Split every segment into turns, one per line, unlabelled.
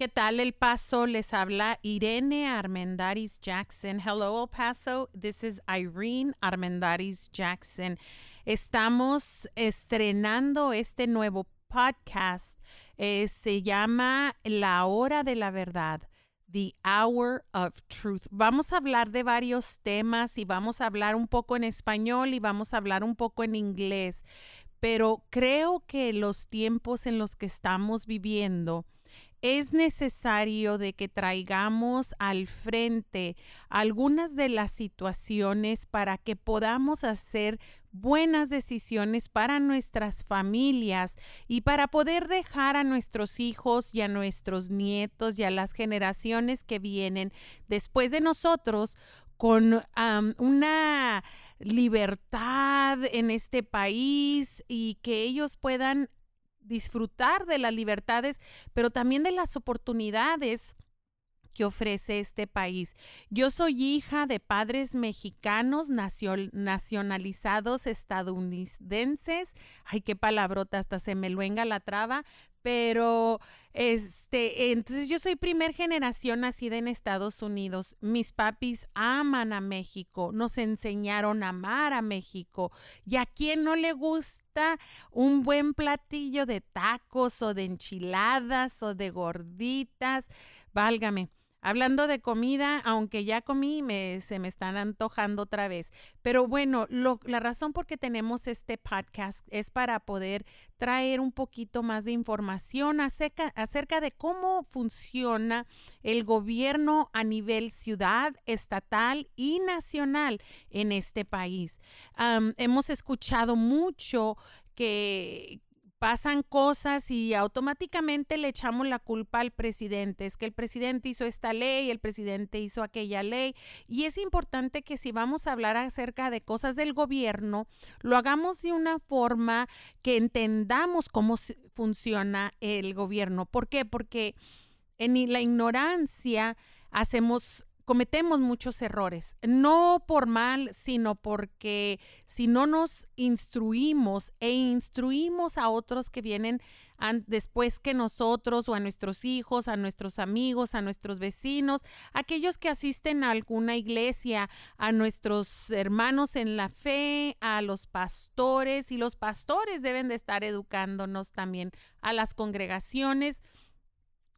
¿Qué tal El Paso? Les habla Irene Armendaris Jackson. Hello El Paso, this is Irene Armendaris Jackson. Estamos estrenando este nuevo podcast. Eh, se llama La Hora de la Verdad. The Hour of Truth. Vamos a hablar de varios temas y vamos a hablar un poco en español y vamos a hablar un poco en inglés, pero creo que los tiempos en los que estamos viviendo es necesario de que traigamos al frente algunas de las situaciones para que podamos hacer buenas decisiones para nuestras familias y para poder dejar a nuestros hijos y a nuestros nietos y a las generaciones que vienen después de nosotros con una libertad en este país y que ellos puedan disfrutar de las libertades, pero también de las oportunidades que ofrece este país. Yo soy hija de padres mexicanos nacionalizados estadounidenses. Ay, qué palabrota, hasta se me luenga la traba, pero este, entonces yo soy primer generación nacida en Estados Unidos. Mis papis aman a México, nos enseñaron a amar a México. Y a quien no le gusta un buen platillo de tacos o de enchiladas o de gorditas, válgame. Hablando de comida, aunque ya comí, me, se me están antojando otra vez. Pero bueno, la razón por que tenemos este podcast es para poder traer un poquito más de información acerca de cómo funciona el gobierno a nivel ciudad, estatal y nacional en este país. hemos escuchado mucho que, pasan cosas y automáticamente le echamos la culpa al presidente. Es que el presidente hizo esta ley, el presidente hizo aquella ley. Y es importante que si vamos a hablar acerca de cosas del gobierno, lo hagamos de una forma que entendamos cómo funciona el gobierno. ¿Por qué? Porque en la ignorancia hacemos cometemos muchos errores, no por mal, sino porque si no nos instruimos e instruimos a otros que vienen después que nosotros o a nuestros hijos, a nuestros amigos, a nuestros vecinos, aquellos que asisten a alguna iglesia, a nuestros hermanos en la fe, a los pastores y los pastores deben de estar educándonos también a las congregaciones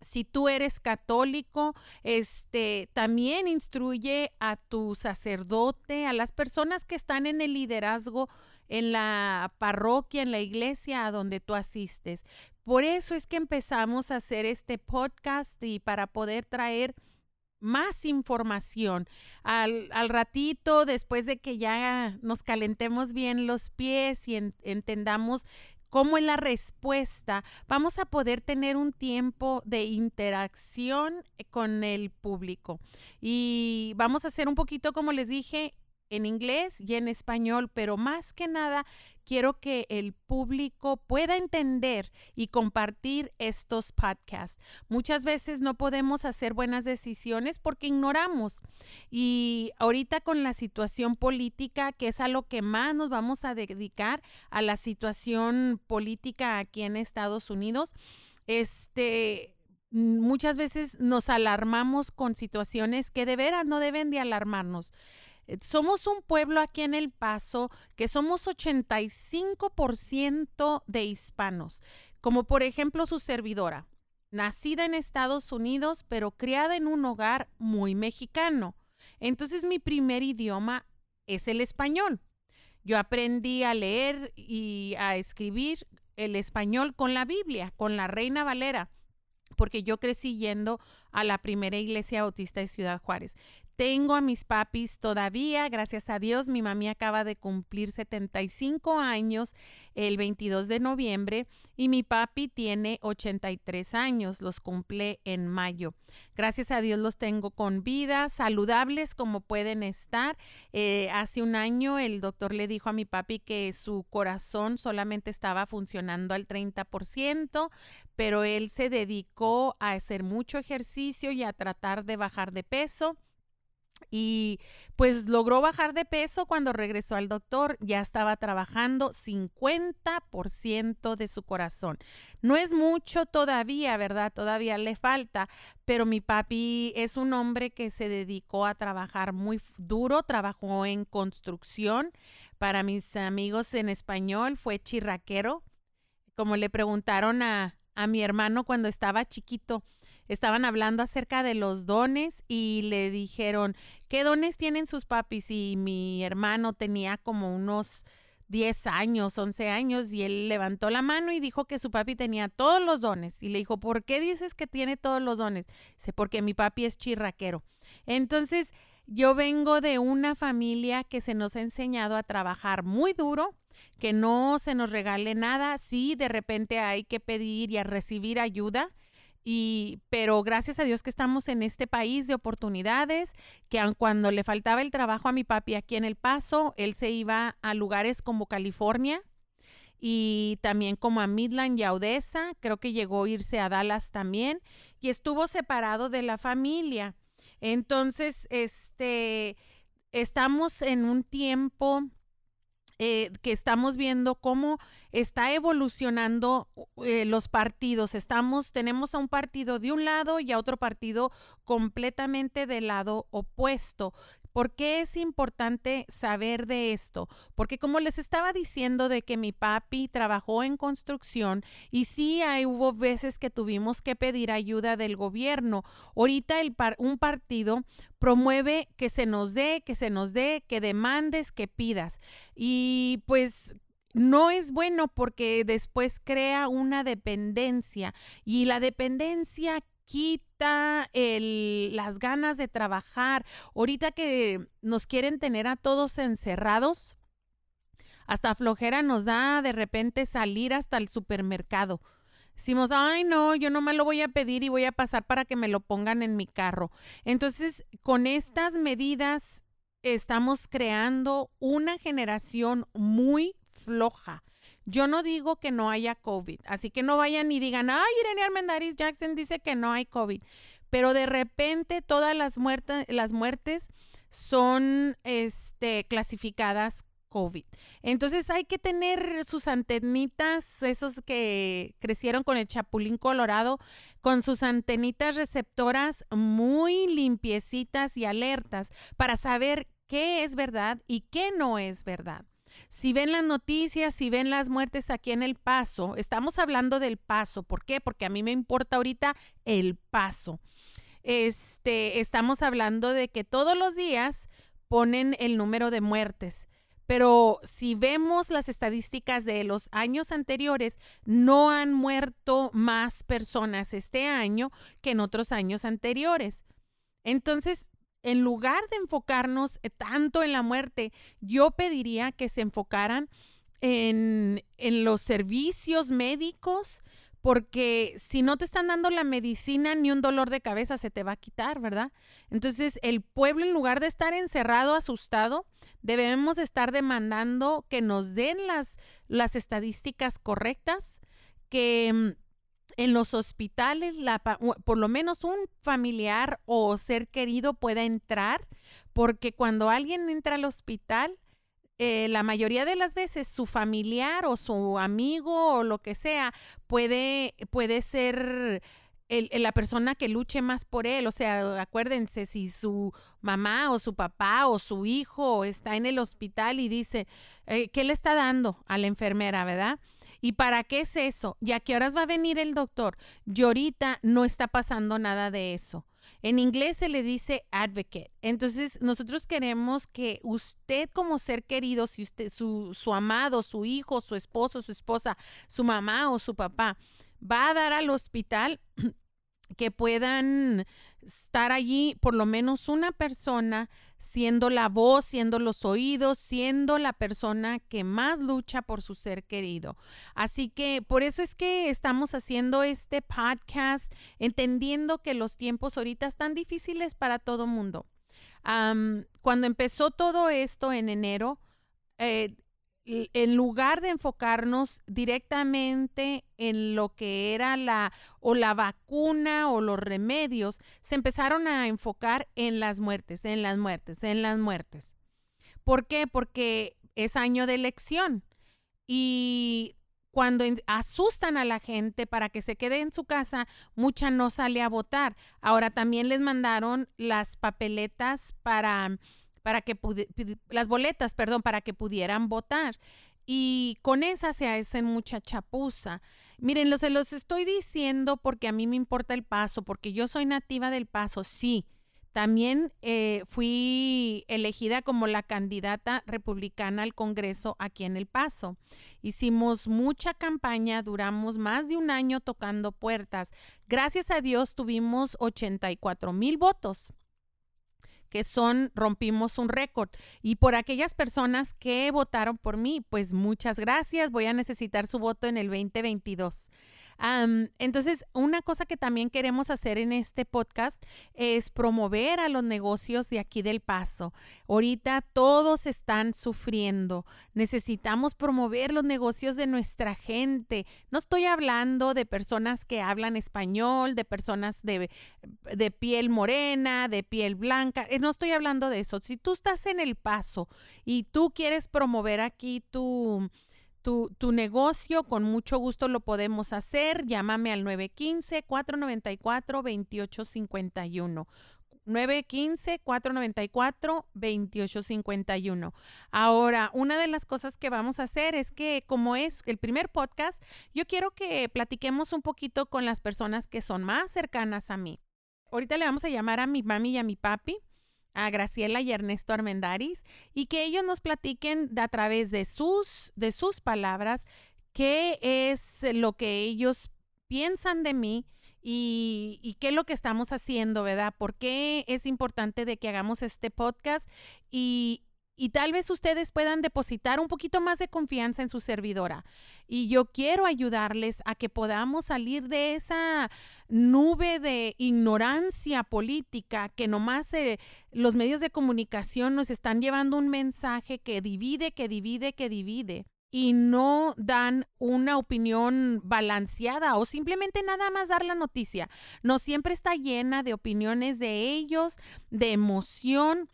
si tú eres católico, este también instruye a tu sacerdote, a las personas que están en el liderazgo en la parroquia, en la iglesia a donde tú asistes. Por eso es que empezamos a hacer este podcast y para poder traer más información. Al, al, ratito, después de que ya nos calentemos bien los pies y entendamos cómo es la respuesta, vamos a poder tener un tiempo de interacción eh, con el público. Y vamos a hacer un poquito, como les dije, en inglés y en español, pero más que nada quiero que el público pueda entender y compartir estos podcasts. Muchas veces no podemos hacer buenas decisiones porque ignoramos. Y ahorita con la situación política, que es a lo que más nos vamos a dedicar, a la situación política aquí en Estados Unidos, este muchas veces nos alarmamos con situaciones que de veras no deben de alarmarnos. Eh, somos un pueblo aquí en El Paso que somos 85% de hispanos, como por ejemplo su servidora, nacida en Estados Unidos, pero criada en un hogar muy mexicano. Entonces mi primer idioma es el español. Yo aprendí a leer y a escribir el español con la Biblia, con la Reina Valera, porque yo crecí yendo a la primera iglesia autista de Ciudad Juárez. Tengo a mis papis todavía, gracias a Dios. Mi mami acaba de cumplir 75 años el 22 de noviembre y mi papi tiene 83 años, los cumple en mayo. Gracias a Dios los tengo con vida, saludables como pueden estar. Eh, hace un año el doctor le dijo a mi papi que su corazón solamente estaba funcionando al 30%, pero él se dedicó a hacer mucho ejercicio y a tratar de bajar de peso y pues logró bajar de peso cuando regresó al doctor, ya estaba trabajando 50% de su corazón. No es mucho todavía, ¿verdad? Todavía le falta, pero mi papi es un hombre que se dedicó a trabajar muy duro, trabajó en construcción. Para mis amigos en español fue chirraquero, como le preguntaron a, a mi hermano cuando estaba chiquito estaban hablando acerca de los dones y le dijeron, ¿qué dones tienen sus papis? Y mi hermano tenía como unos 10 años, 11 años, y él levantó la mano y dijo que su papi tenía todos los dones. Y le dijo, ¿por qué dices que tiene todos los dones? Dice, porque mi papi es chirraquero. Entonces, yo vengo de una familia que se nos ha enseñado a trabajar muy duro, que no se nos regale nada, sí, de repente hay que pedir y a recibir ayuda, y, pero gracias a Dios que estamos en este país de oportunidades, que aun cuando le faltaba el trabajo a mi papi aquí en El Paso, él se iba a lugares como California y también como a Midland y a Odessa, creo que llegó a irse a Dallas también y estuvo separado de la familia. Entonces, este, estamos en un tiempo eh, que estamos viendo cómo está evolucionando eh, los partidos. Estamos, tenemos a un partido de un lado y a otro partido completamente del lado opuesto. ¿Por qué es importante saber de esto? Porque como les estaba diciendo de que mi papi trabajó en construcción y sí hay, hubo veces que tuvimos que pedir ayuda del gobierno. Ahorita el un partido promueve que se nos dé, que se nos dé, que demandes, que pidas. Y pues no es bueno porque después crea una dependencia y la dependencia quita las ganas de trabajar. Ahorita que nos quieren tener a todos encerrados, hasta flojera nos da de repente salir hasta el supermercado. Decimos, ay, no, yo no me lo voy a pedir y voy a pasar para que me lo pongan en mi carro. Entonces, con estas medidas estamos creando una generación muy floja. Yo no digo que no haya COVID, así que no vayan y digan, ay, Irene Armendaris Jackson dice que no hay COVID, pero de repente todas las, muertes, las muertes son este, clasificadas COVID. Entonces hay que tener sus antenitas, esos que crecieron con el chapulín colorado, con sus antenitas receptoras muy limpiecitas y alertas para saber qué es verdad y qué no es verdad. Si ven las noticias, si ven las muertes aquí en El Paso, estamos hablando del Paso. ¿Por qué? Porque a mí me importa ahorita el Paso. Este, estamos hablando de que todos los días ponen el número de muertes. Pero si vemos las estadísticas de los años anteriores, no han muerto más personas este año que en otros años anteriores. Entonces, en lugar de enfocarnos eh, tanto en la muerte, yo pediría que se enfocaran en, los servicios médicos, porque si no te están dando la medicina, ni un dolor de cabeza se te va a quitar, ¿verdad? Entonces, el pueblo, en lugar de estar encerrado, asustado, debemos estar demandando que nos den las, las estadísticas correctas, que mm, en los hospitales, la, por lo menos un familiar o ser querido pueda entrar, porque cuando alguien entra al hospital, eh, la mayoría de las veces su familiar o su amigo o lo que sea puede, puede ser la persona que luche más por él. O sea, acuérdense, si su mamá o su papá o su hijo está en el hospital y dice, eh, ¿qué le está dando a la enfermera, verdad? ¿Y para qué es eso? ¿Y a qué horas va a venir el doctor? Y ahorita no está pasando nada de eso. En inglés se le dice advocate. Entonces, nosotros queremos que usted como ser querido, si usted, su, su amado, su hijo, su esposo, su esposa, su mamá o su papá, va a dar al hospital, que puedan estar allí por lo menos una persona siendo la voz, siendo los oídos, siendo la persona que más lucha por su ser querido. Así que por eso es que estamos haciendo este podcast, entendiendo que los tiempos ahorita están difíciles para todo mundo. cuando empezó todo esto en enero, eh, en lugar de enfocarnos directamente en lo que era la o la vacuna o los remedios, se empezaron a enfocar en las muertes, en las muertes, en las muertes. ¿Por qué? Porque es año de elección y cuando asustan a la gente para que se quede en su casa, mucha no sale a votar. Ahora también les mandaron las papeletas para para que las boletas, perdón, para que pudieran votar. Y con esa se hacen mucha chapuza. Miren, lo, se los estoy diciendo porque a mí me importa el paso, porque yo soy nativa del paso, sí. También eh, fui elegida como la candidata republicana al Congreso aquí en El Paso. Hicimos mucha campaña, duramos más de un año tocando puertas. Gracias a Dios tuvimos 84 mil votos que son, rompimos un récord. Y por aquellas personas que votaron por mí, pues muchas gracias. Voy a necesitar su voto en el 2022 entonces, una cosa que también queremos hacer en este podcast es promover a los negocios de aquí del paso. Ahorita todos están sufriendo. Necesitamos promover los negocios de nuestra gente. No estoy hablando de personas que hablan español, de personas de, de piel morena, de piel blanca. Eh, no estoy hablando de eso. Si tú estás en el paso y tú quieres promover aquí tu tu, tu, negocio, con mucho gusto lo podemos hacer. Llámame al 915-494-2851. 915-494-2851. Ahora, una de las cosas que vamos a hacer es que como es el primer podcast, yo quiero que platiquemos un poquito con las personas que son más cercanas a mí. Ahorita le vamos a llamar a mi mami y a mi papi a Graciela y Ernesto Armendaris y que ellos nos platiquen a través de sus, de sus palabras qué es lo que ellos piensan de mí y, y, qué es lo que estamos haciendo, ¿verdad? ¿Por qué es importante de que hagamos este podcast? Y, y tal vez ustedes puedan depositar un poquito más de confianza en su servidora. Y yo quiero ayudarles a que podamos salir de esa nube de ignorancia política que nomás eh, los medios de comunicación nos están llevando un mensaje que divide, que divide, que divide y no dan una opinión balanceada o simplemente nada más dar la noticia. No siempre está llena de opiniones de ellos, de emoción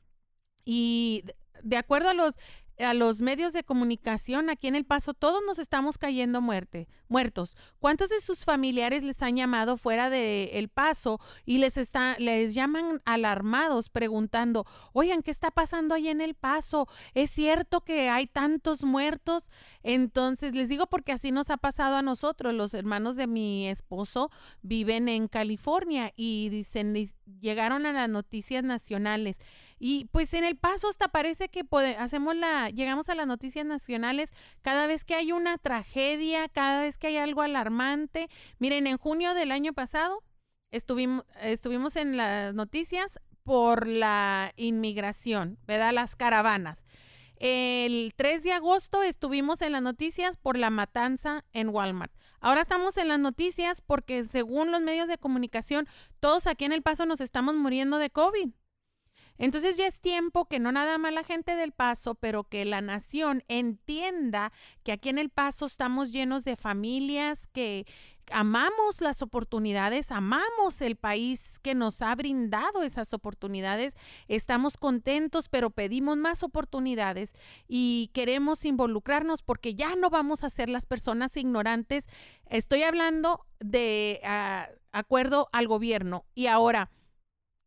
y de acuerdo a los a los medios de comunicación aquí en El Paso, todos nos estamos cayendo muerte, muertos. ¿Cuántos de sus familiares les han llamado fuera de El Paso y les está, les llaman alarmados preguntando, oigan, ¿qué está pasando ahí en El Paso? ¿Es cierto que hay tantos muertos? Entonces, les digo porque así nos ha pasado a nosotros. Los hermanos de mi esposo viven en California y dicen, llegaron a las noticias nacionales y pues en el paso hasta parece que hacemos la, llegamos a las noticias nacionales cada vez que hay una tragedia, cada vez que hay algo alarmante. Miren, en junio del año pasado estuvimos, estuvimos en las noticias por la inmigración, ¿verdad? Las caravanas. El 3 de agosto estuvimos en las noticias por la matanza en Walmart. Ahora estamos en las noticias porque según los medios de comunicación, todos aquí en El Paso nos estamos muriendo de COVID. Entonces ya es tiempo que no nada más la gente del Paso, pero que la nación entienda que aquí en el Paso estamos llenos de familias que amamos las oportunidades, amamos el país que nos ha brindado esas oportunidades, estamos contentos, pero pedimos más oportunidades y queremos involucrarnos porque ya no vamos a ser las personas ignorantes. Estoy hablando de ah, acuerdo al gobierno y ahora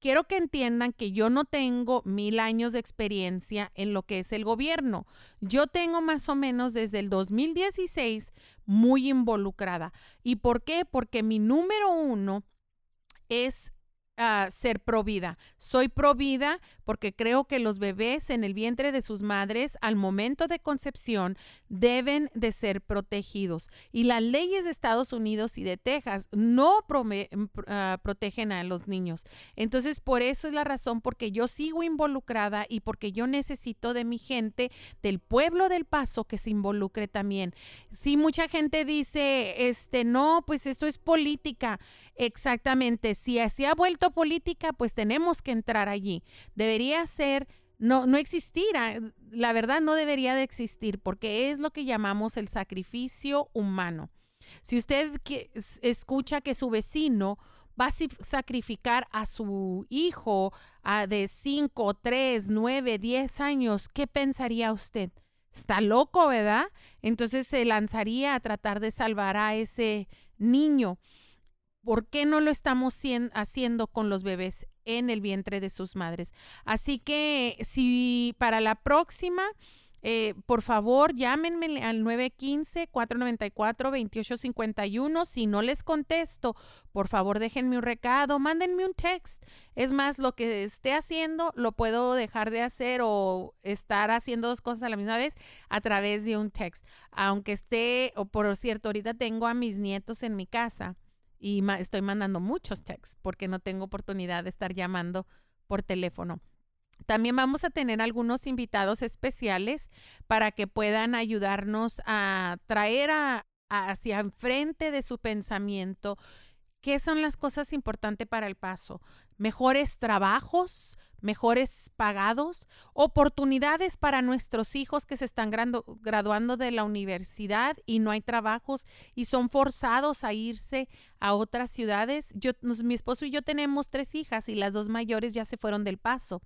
quiero que entiendan que yo no tengo mil años de experiencia en lo que es el gobierno. Yo tengo más o menos desde el 2016 muy involucrada. ¿Y por qué? Porque mi número uno es ser provida. Soy provida porque creo que los bebés en el vientre de sus madres al momento de concepción deben de ser protegidos. Y las leyes de Estados Unidos y de Texas no ah, protegen a los niños. Entonces, por eso es la razón porque yo sigo involucrada y porque yo necesito de mi gente, del pueblo del paso, que se involucre también. Si mucha gente dice, este, no, pues esto es política. Exactamente, si se ha vuelto política, pues tenemos que entrar allí. Debería ser no, no existir. La verdad no debería de existir porque es lo que llamamos el sacrificio humano. Si usted escucha que su vecino va a sacrificar a su hijo de 5, 3, 9, 10 años, ¿qué pensaría usted? Está loco, ¿verdad? Entonces se lanzaría a tratar de salvar a ese niño. ¿Por qué no lo estamos haciendo con los bebés en el vientre de sus madres? Así que si para la próxima eh, por favor, llámenme al 915-494-2851. Si no les contesto, por favor, déjenme un recado, mándenme un text. Es más, lo que esté haciendo lo puedo dejar de hacer o estar haciendo dos cosas a la misma vez a través de un text. Aunque esté, o por cierto, ahorita tengo a mis nietos en mi casa y estoy mandando muchos texts porque no tengo oportunidad de estar llamando por teléfono. También vamos a tener algunos invitados especiales para que puedan ayudarnos a traer a, hacia enfrente de su pensamiento qué son las cosas importantes para el paso. Mejores trabajos, mejores pagados, oportunidades para nuestros hijos que se están graduando de la universidad y no hay trabajos y son forzados a irse a otras ciudades. Yo, mi esposo y yo tenemos tres hijas y las dos mayores ya se fueron del paso.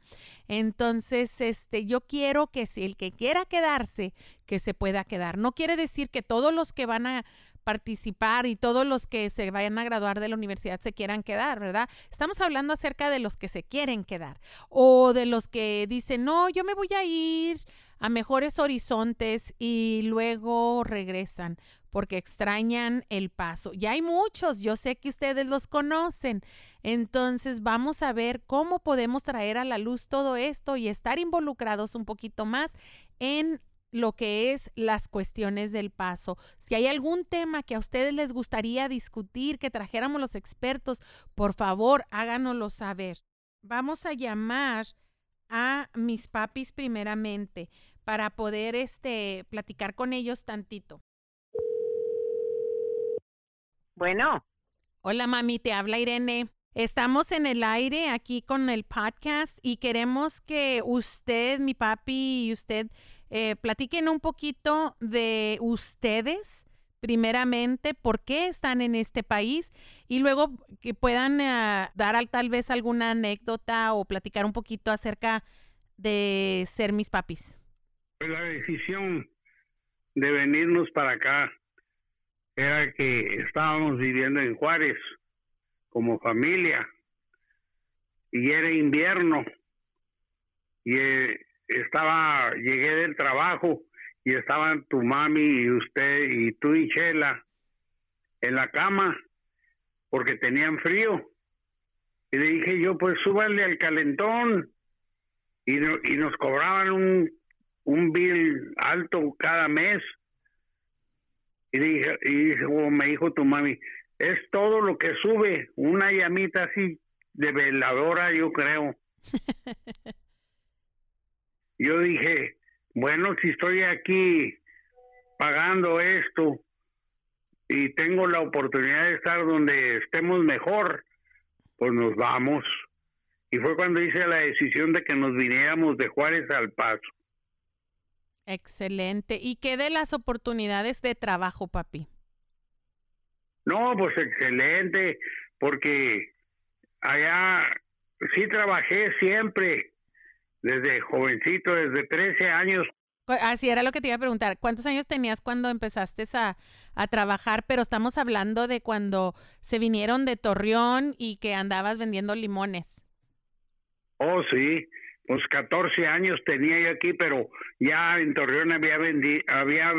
Entonces, este, yo quiero que si el que quiera quedarse, que se pueda quedar. No quiere decir que todos los que van a participar y todos los que se vayan a graduar de la universidad se quieran quedar, ¿verdad? Estamos hablando acerca de los que se quieren quedar o de los que dicen, no, yo me voy a ir a mejores horizontes y luego regresan porque extrañan el paso. Ya hay muchos, yo sé que ustedes los conocen. Entonces vamos a ver cómo podemos traer a la luz todo esto y estar involucrados un poquito más en lo que es las cuestiones del paso. Si hay algún tema que a ustedes les gustaría discutir, que trajéramos los expertos, por favor, háganoslo saber. Vamos a llamar a mis papis primeramente para poder este platicar con ellos tantito.
Bueno.
Hola mami, te habla Irene. Estamos en el aire aquí con el podcast y queremos que usted, mi papi y usted eh, platiquen un poquito de ustedes, primeramente, por qué están en este país y luego que puedan eh, dar tal vez alguna anécdota o platicar un poquito acerca de ser mis papis.
Pues la decisión de venirnos para acá era que estábamos viviendo en Juárez como familia y era invierno y eh, estaba, llegué del trabajo y estaban tu mami y usted y tú y Chela en la cama porque tenían frío. Y le dije yo, pues súbanle al calentón. Y, y nos cobraban un, un bill alto cada mes. Y dije, y me dijo tu mami, es todo lo que sube, una llamita así de veladora, yo creo. yo dije, bueno, si estoy aquí pagando esto y tengo la oportunidad de estar donde estemos mejor, pues nos vamos. Y fue cuando hice la decisión de que nos viniéramos de Juárez al Paso.
Excelente. ¿Y qué de las oportunidades de trabajo, papi?
No, pues excelente, porque allá sí trabajé siempre, desde jovencito, desde 13 años.
Así era lo que te iba a preguntar. ¿Cuántos años tenías cuando empezaste a, a trabajar? Pero estamos hablando de cuando se vinieron de Torreón y que andabas vendiendo limones.
Oh, sí. Pues 14 años tenía yo aquí, pero ya en Torreón había vendi había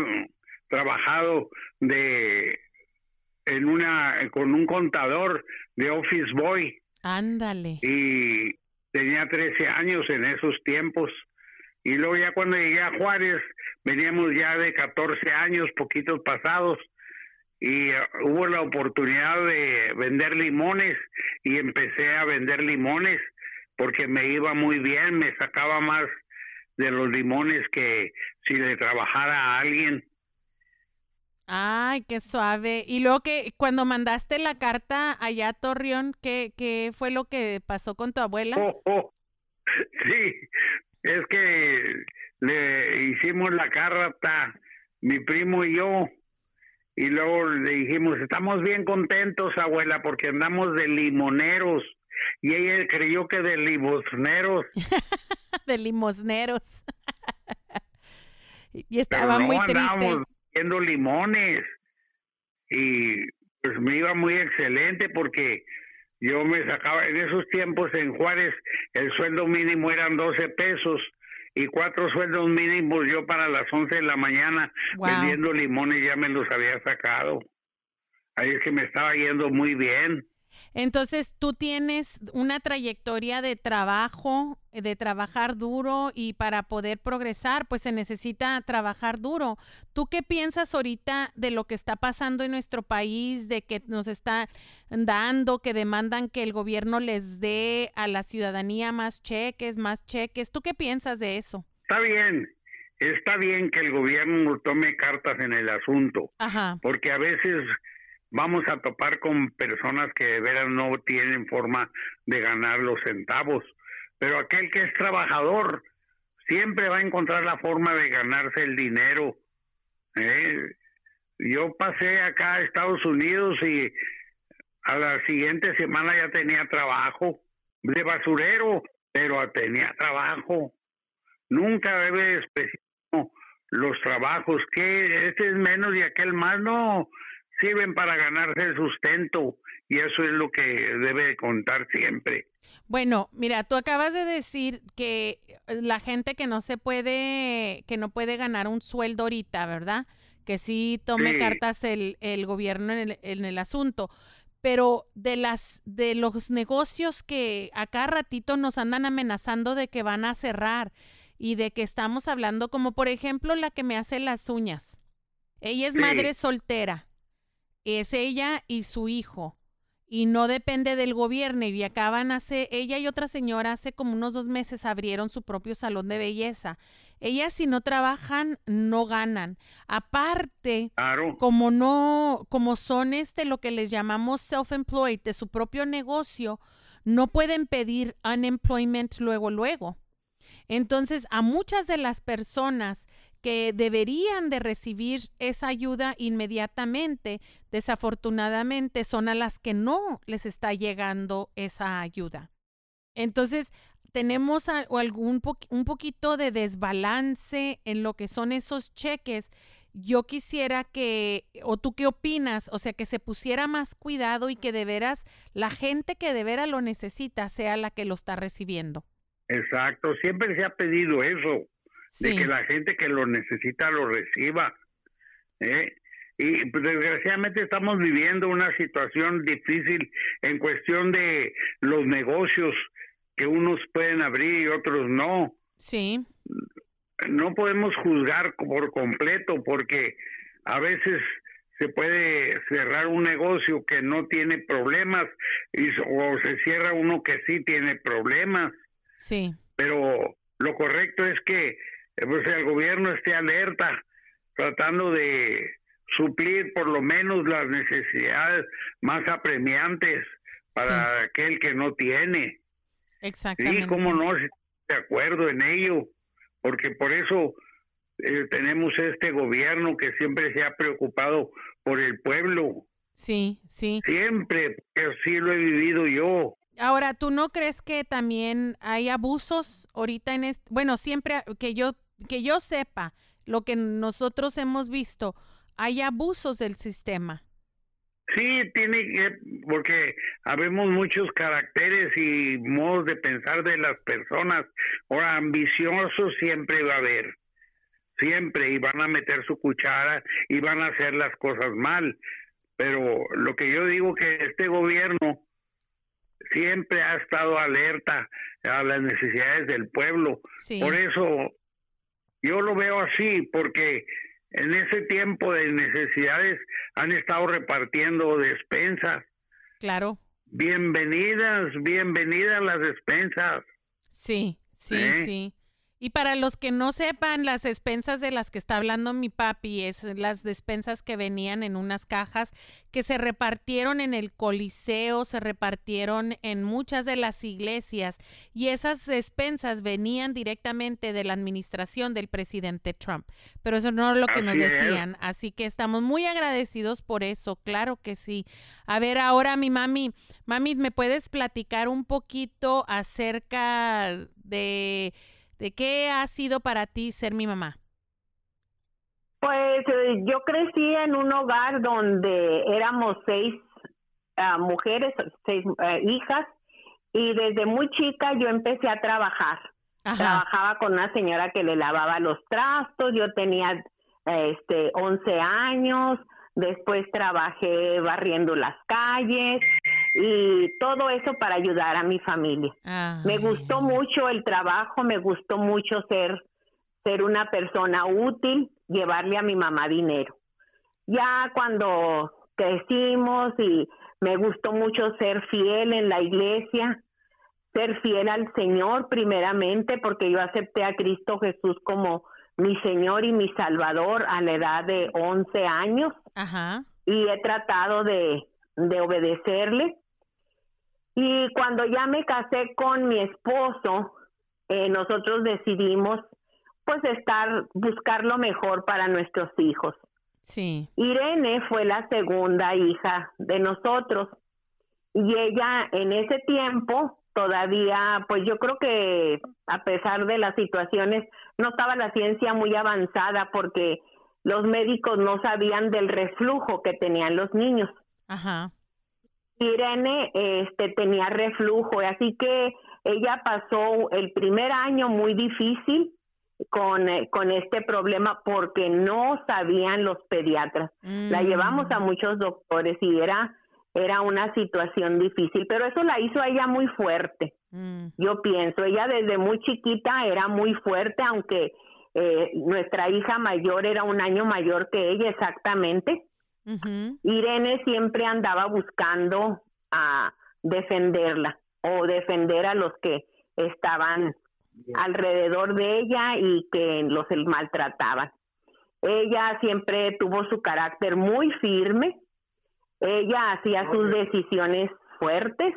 trabajado de en una con un contador de office boy.
Ándale.
Y tenía 13 años en esos tiempos. Y luego ya cuando llegué a Juárez, veníamos ya de 14 años, poquitos pasados, y uh, hubo la oportunidad de vender limones y empecé a vender limones porque me iba muy bien, me sacaba más de los limones que si le trabajara a alguien.
Ay, qué suave. Y luego que cuando mandaste la carta allá a Torreón, ¿qué, qué fue lo que pasó con tu abuela?
Oh, oh. Sí, es que le hicimos la carta, mi primo y yo, y luego le dijimos, estamos bien contentos, abuela, porque andamos de limoneros. Y ella creyó que de limosneros.
de limosneros. y estaba muy triste.
Viendo limones. Y pues me iba muy excelente porque yo me sacaba, en esos tiempos en Juárez, el sueldo mínimo eran 12 pesos y cuatro sueldos mínimos yo para las 11 de la mañana vendiendo limones ya me los había sacado. Ahí es que me estaba yendo muy bien.
Entonces, tú tienes una trayectoria de trabajo, de trabajar duro y para poder progresar, pues se necesita trabajar duro. ¿Tú qué piensas ahorita de lo que está pasando en nuestro país, de que nos está dando, que demandan que el gobierno les dé a la ciudadanía más cheques, más cheques? ¿Tú qué piensas de eso?
Está bien, está bien que el gobierno tome cartas en el asunto, Ajá. porque a veces vamos a topar con personas que de veras no tienen forma de ganar los centavos, pero aquel que es trabajador siempre va a encontrar la forma de ganarse el dinero. ¿eh? Yo pasé acá a Estados Unidos y a la siguiente semana ya tenía trabajo de basurero, pero tenía trabajo. Nunca debe especificar los trabajos, que este es menos y aquel más, no, sirven para ganarse el sustento y eso es lo que debe contar siempre.
Bueno, mira, tú acabas de decir que la gente que no se puede, que no puede ganar un sueldo ahorita, ¿verdad? Que sí tome cartas el, el gobierno en el, en el asunto pero de las de los negocios que acá ratito nos andan amenazando de que van a cerrar y de que estamos hablando como por ejemplo la que me hace las uñas. Ella es madre soltera es ella y su hijo y no depende del gobierno y acaban hace ella y otra señora hace como unos dos meses abrieron su propio salón de belleza. Ellas si no trabajan no ganan. Aparte, como no como son este lo que les llamamos self-employed de su propio negocio, no pueden pedir unemployment luego luego. Entonces, a muchas de las personas que deberían de recibir esa ayuda inmediatamente, desafortunadamente son a las que no les está llegando esa ayuda. Entonces, tenemos algún un poquito de desbalance en lo que son esos cheques. Yo quisiera que, o tú qué opinas, o sea, que se pusiera más cuidado y que de veras la gente que de veras lo necesita sea la que lo está recibiendo.
Exacto, siempre se ha pedido eso de que la gente que lo necesita lo reciba. ¿eh? Y pues, desgraciadamente estamos viviendo una situación difícil en cuestión de los negocios que unos pueden abrir y otros no.
Sí.
No podemos juzgar por completo porque a veces se puede cerrar un negocio que no tiene problemas y, o se cierra uno que sí tiene problemas.
Sí.
Pero lo correcto es que pues el gobierno esté alerta, tratando de suplir por lo menos las necesidades más apremiantes para aquel que no tiene.
Exactamente.
Sí, cómo no, de acuerdo en ello, porque por eso eh, tenemos este gobierno que siempre se ha preocupado por el pueblo.
Sí, sí.
Siempre, sí lo he vivido yo.
Ahora, ¿tú no crees que también hay abusos ahorita en este, bueno, siempre que yo que yo sepa, lo que nosotros hemos visto, hay abusos del sistema.
Sí, tiene que, porque habemos muchos caracteres y modos de pensar de las personas. Ahora, ambiciosos siempre va a haber, siempre, y van a meter su cuchara y van a hacer las cosas mal. Pero lo que yo digo que este gobierno siempre ha estado alerta a las necesidades del pueblo. Por eso yo lo veo así porque en ese tiempo de necesidades han estado repartiendo despensas.
Claro.
Bienvenidas, bienvenidas las despensas.
Sí, sí, ¿Eh? sí. Y para los que no sepan, las despensas de las que está hablando mi papi es las despensas que venían en unas cajas que se repartieron en el Coliseo, se repartieron en muchas de las iglesias y esas despensas venían directamente de la administración del presidente Trump. Pero eso no es lo que nos decían, así que estamos muy agradecidos por eso, claro que sí. A ver, ahora mi mami, mami, ¿me puedes platicar un poquito acerca de ¿De qué ha sido para ti ser mi mamá?
Pues eh, yo crecí en un hogar donde éramos seis ah, mujeres, seis eh, hijas, y desde muy chica yo empecé a trabajar. Trabajaba con una señora que le lavaba los trastos, yo tenía este 11 años, después trabajé barriendo las calles, y todo eso para ayudar a mi familia. Me gustó mucho el trabajo, me gustó mucho ser ser una persona útil, llevarle a mi mamá dinero. Ya cuando crecimos y me gustó mucho ser fiel en la iglesia, ser fiel al Señor primeramente, porque yo acepté a Cristo Jesús como mi Señor y mi Salvador a la edad de 11 años. Y he tratado de, de obedecerle. Y cuando ya me casé con mi esposo, eh, nosotros decidimos pues estar, buscar lo mejor para nuestros hijos.
Sí.
Irene fue la segunda hija de nosotros y ella en ese tiempo todavía, pues yo creo que a pesar de las situaciones, no estaba la ciencia muy avanzada porque los médicos no sabían del reflujo que tenían los niños.
Ajá.
Irene este, tenía reflujo, así que ella pasó el primer año muy difícil con, eh, con este problema porque no sabían los pediatras. La mm. llevamos a muchos doctores y era, era una situación difícil, pero eso la hizo a ella muy fuerte. Mm. Yo pienso, ella desde muy chiquita era muy fuerte, aunque eh, nuestra hija mayor era un año mayor que ella exactamente Irene siempre andaba buscando a defenderla o defender a los que estaban alrededor de ella y que los maltrataban. Ella siempre tuvo su carácter muy firme, ella hacía sus decisiones fuertes,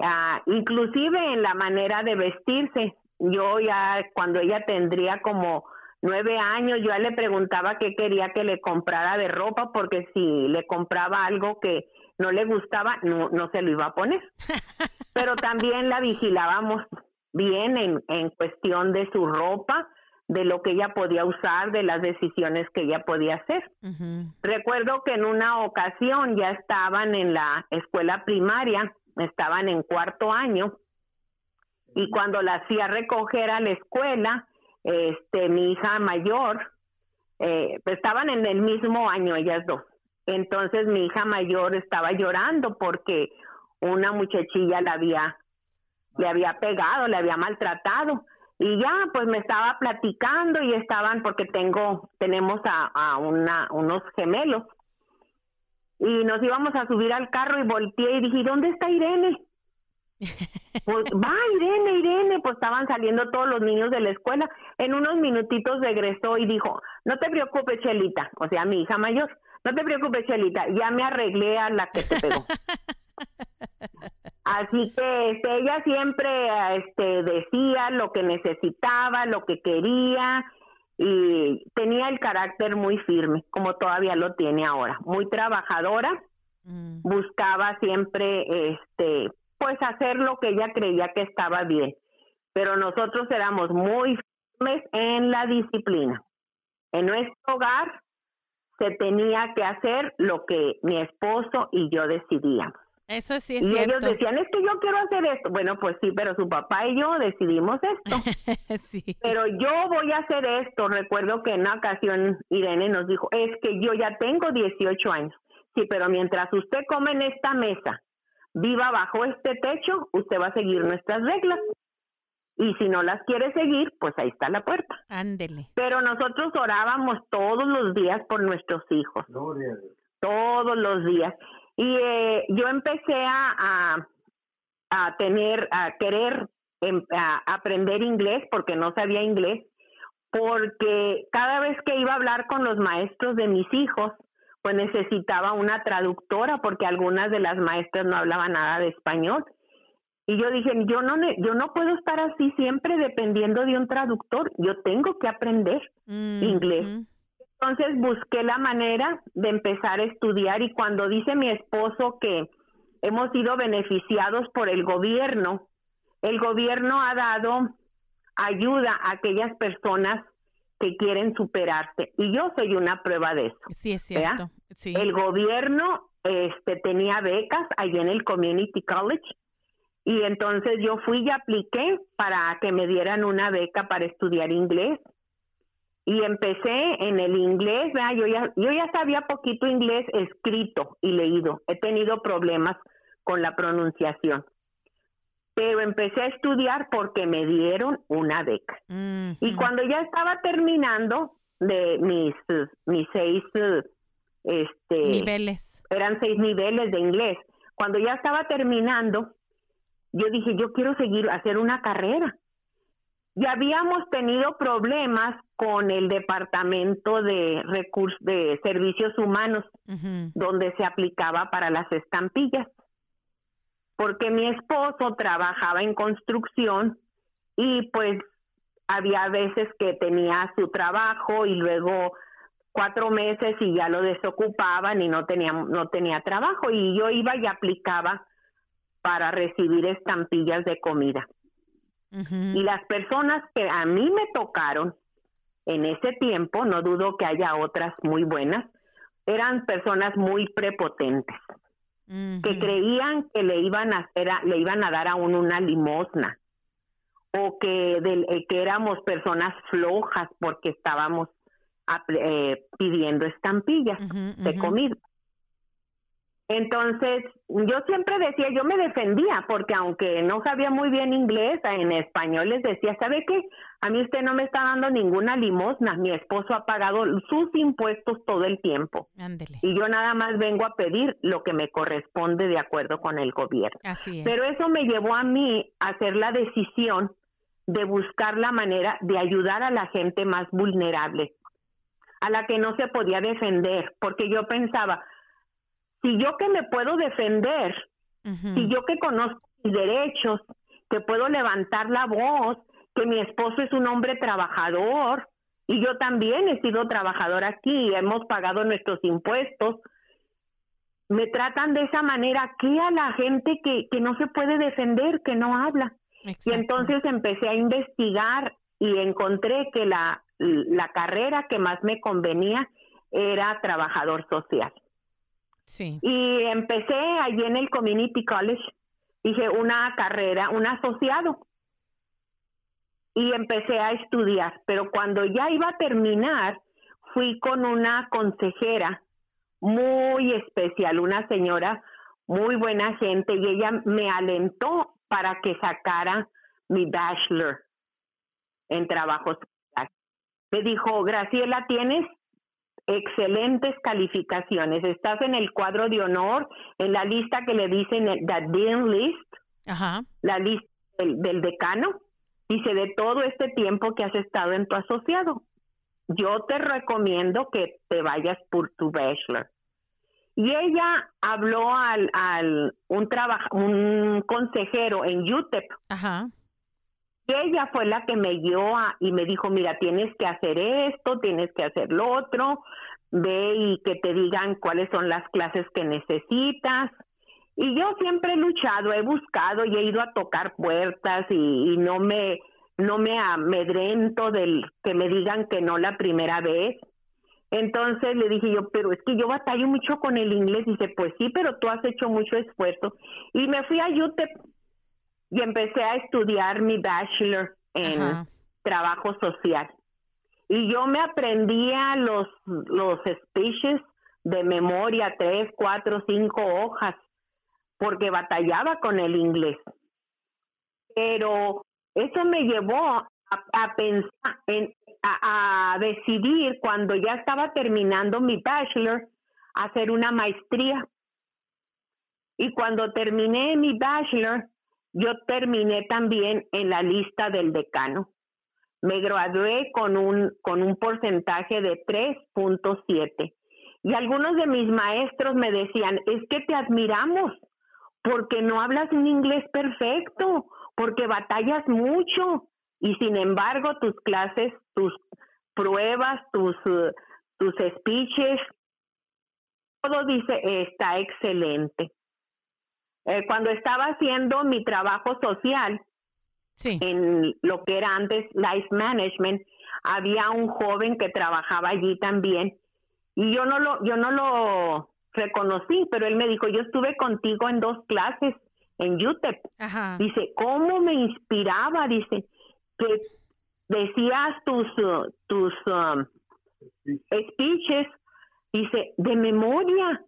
ah, inclusive en la manera de vestirse. Yo ya cuando ella tendría como nueve años, yo le preguntaba qué quería que le comprara de ropa, porque si le compraba algo que no le gustaba, no, no se lo iba a poner. Pero también la vigilábamos bien en, en cuestión de su ropa, de lo que ella podía usar, de las decisiones que ella podía hacer. Recuerdo que en una ocasión ya estaban en la escuela primaria, estaban en cuarto año, y cuando la hacía recoger a la escuela, este, mi hija mayor, eh, estaban en el mismo año ellas dos. Entonces mi hija mayor estaba llorando porque una muchachilla la había, le había pegado, le había maltratado. Y ya, pues me estaba platicando y estaban, porque tengo, tenemos a, a una, unos gemelos. Y nos íbamos a subir al carro y volteé y dije, ¿dónde está Irene? Pues va, Irene, Irene, pues estaban saliendo todos los niños de la escuela. En unos minutitos regresó y dijo, no te preocupes, Chelita, o sea, mi hija mayor, no te preocupes, Chelita, ya me arreglé a la que te pegó. Así que este, ella siempre este, decía lo que necesitaba, lo que quería y tenía el carácter muy firme, como todavía lo tiene ahora, muy trabajadora, mm. buscaba siempre este pues hacer lo que ella creía que estaba bien. Pero nosotros éramos muy firmes en la disciplina. En nuestro hogar se tenía que hacer lo que mi esposo y yo decidíamos.
Eso sí es
y
cierto.
ellos decían, es que yo quiero hacer esto. Bueno, pues sí, pero su papá y yo decidimos esto.
sí.
Pero yo voy a hacer esto. Recuerdo que en una ocasión Irene nos dijo, es que yo ya tengo 18 años. Sí, pero mientras usted come en esta mesa viva bajo este techo, usted va a seguir nuestras reglas. Y si no las quiere seguir, pues ahí está la puerta.
Ándele.
Pero nosotros orábamos todos los días por nuestros hijos. Todos los días. Y eh, yo empecé a, a, tener, a querer em, a aprender inglés porque no sabía inglés, porque cada vez que iba a hablar con los maestros de mis hijos, pues necesitaba una traductora porque algunas de las maestras no hablaban nada de español. Y yo dije, yo no yo no puedo estar así siempre dependiendo de un traductor, yo tengo que aprender inglés. Entonces busqué la manera de empezar a estudiar y cuando dice mi esposo que hemos sido beneficiados por el gobierno, el gobierno ha dado ayuda a aquellas personas que quieren superarse y yo soy una prueba de eso.
Sí, es cierto. Sí.
El gobierno este tenía becas allí en el Community College y entonces yo fui y apliqué para que me dieran una beca para estudiar inglés y empecé en el inglés, yo ya yo ya sabía poquito inglés escrito y leído. He tenido problemas con la pronunciación pero empecé a estudiar porque me dieron una beca. Y cuando ya estaba terminando de mis, mis seis este,
niveles,
eran seis niveles de inglés, cuando ya estaba terminando, yo dije, yo quiero seguir, hacer una carrera. Y habíamos tenido problemas con el departamento de recursos de servicios humanos, donde se aplicaba para las estampillas porque mi esposo trabajaba en construcción y pues había veces que tenía su trabajo y luego cuatro meses y ya lo desocupaban y no tenía no tenía trabajo. Y yo iba y aplicaba para recibir estampillas de comida. Y las personas que a mí me tocaron en ese tiempo no dudo que haya otras muy buenas eran personas muy prepotentes que creían que le iban a hacer le iban a dar a uno una limosna. O que eh, que éramos personas flojas porque estábamos eh, pidiendo estampillas de comida entonces, yo siempre decía, yo me defendía, porque aunque no sabía muy bien inglés, en español les decía, ¿sabe qué? A mí usted no me está dando ninguna limosna, mi esposo ha pagado sus impuestos todo el tiempo. Y yo nada más vengo a pedir lo que me corresponde de acuerdo con el gobierno. Pero eso me llevó a mí a hacer la decisión de buscar la manera de ayudar a la gente más vulnerable, a la que no se podía defender, porque yo pensaba, si yo que me puedo defender, si yo que conozco mis derechos, que puedo levantar la voz, que mi esposo es un hombre trabajador y yo también he sido trabajador aquí, hemos pagado nuestros impuestos, me tratan de esa manera, ¿qué a la gente que, que no se puede defender, que no habla? Y entonces empecé a investigar y encontré que la, la carrera que más me convenía era trabajador social. Y empecé allí en el Community College, dije una carrera, un asociado. Y empecé a estudiar, pero cuando ya iba a terminar, fui con una consejera muy especial, una señora muy buena gente, y ella me alentó para que sacara mi bachelor en trabajo social. Me dijo, Graciela, tienes excelentes calificaciones. Estás en el cuadro de honor, en la lista que le dicen the Dean List, la lista del, decano. Dice, de todo este tiempo que has estado en tu asociado, yo te recomiendo que te vayas por tu bachelor. Y ella habló al, al un, un consejero en UTEP. Ajá. Ella fue la que me guió y me dijo, mira, tienes que hacer esto, tienes que hacer lo otro, ve y que te digan cuáles son las clases que necesitas. Y yo siempre he luchado, he buscado y he ido a tocar puertas y, no me no me amedrento del que me digan que no la primera vez. Entonces le dije yo, pero es que yo batallo mucho con el inglés. Dice, pues sí, pero tú has hecho mucho esfuerzo. Y me fui a UTEP y empecé a estudiar mi bachelor en trabajo social y yo me aprendía los, los speeches de memoria, tres, cuatro, cinco hojas, porque batallaba con el inglés. Pero eso me llevó a, pensar, en, a, a, decidir cuando ya estaba terminando mi bachelor, hacer una maestría. Y cuando terminé mi bachelor, yo terminé también en la lista del decano. Me gradué con un, con un porcentaje de 3.7. Y algunos de mis maestros me decían, es que te admiramos porque no hablas un inglés perfecto, porque batallas mucho y sin embargo tus clases, tus pruebas, tus, tus speeches, todo dice está excelente. Eh, cuando estaba haciendo mi trabajo social en lo que era antes Life Management, había un joven que trabajaba allí también. Y yo no lo yo no lo reconocí, pero él me dijo, "Yo estuve contigo en dos clases en UTEP." Dice, "¿Cómo me inspiraba?" Dice, "que decías tus tus um, speeches dice de memoria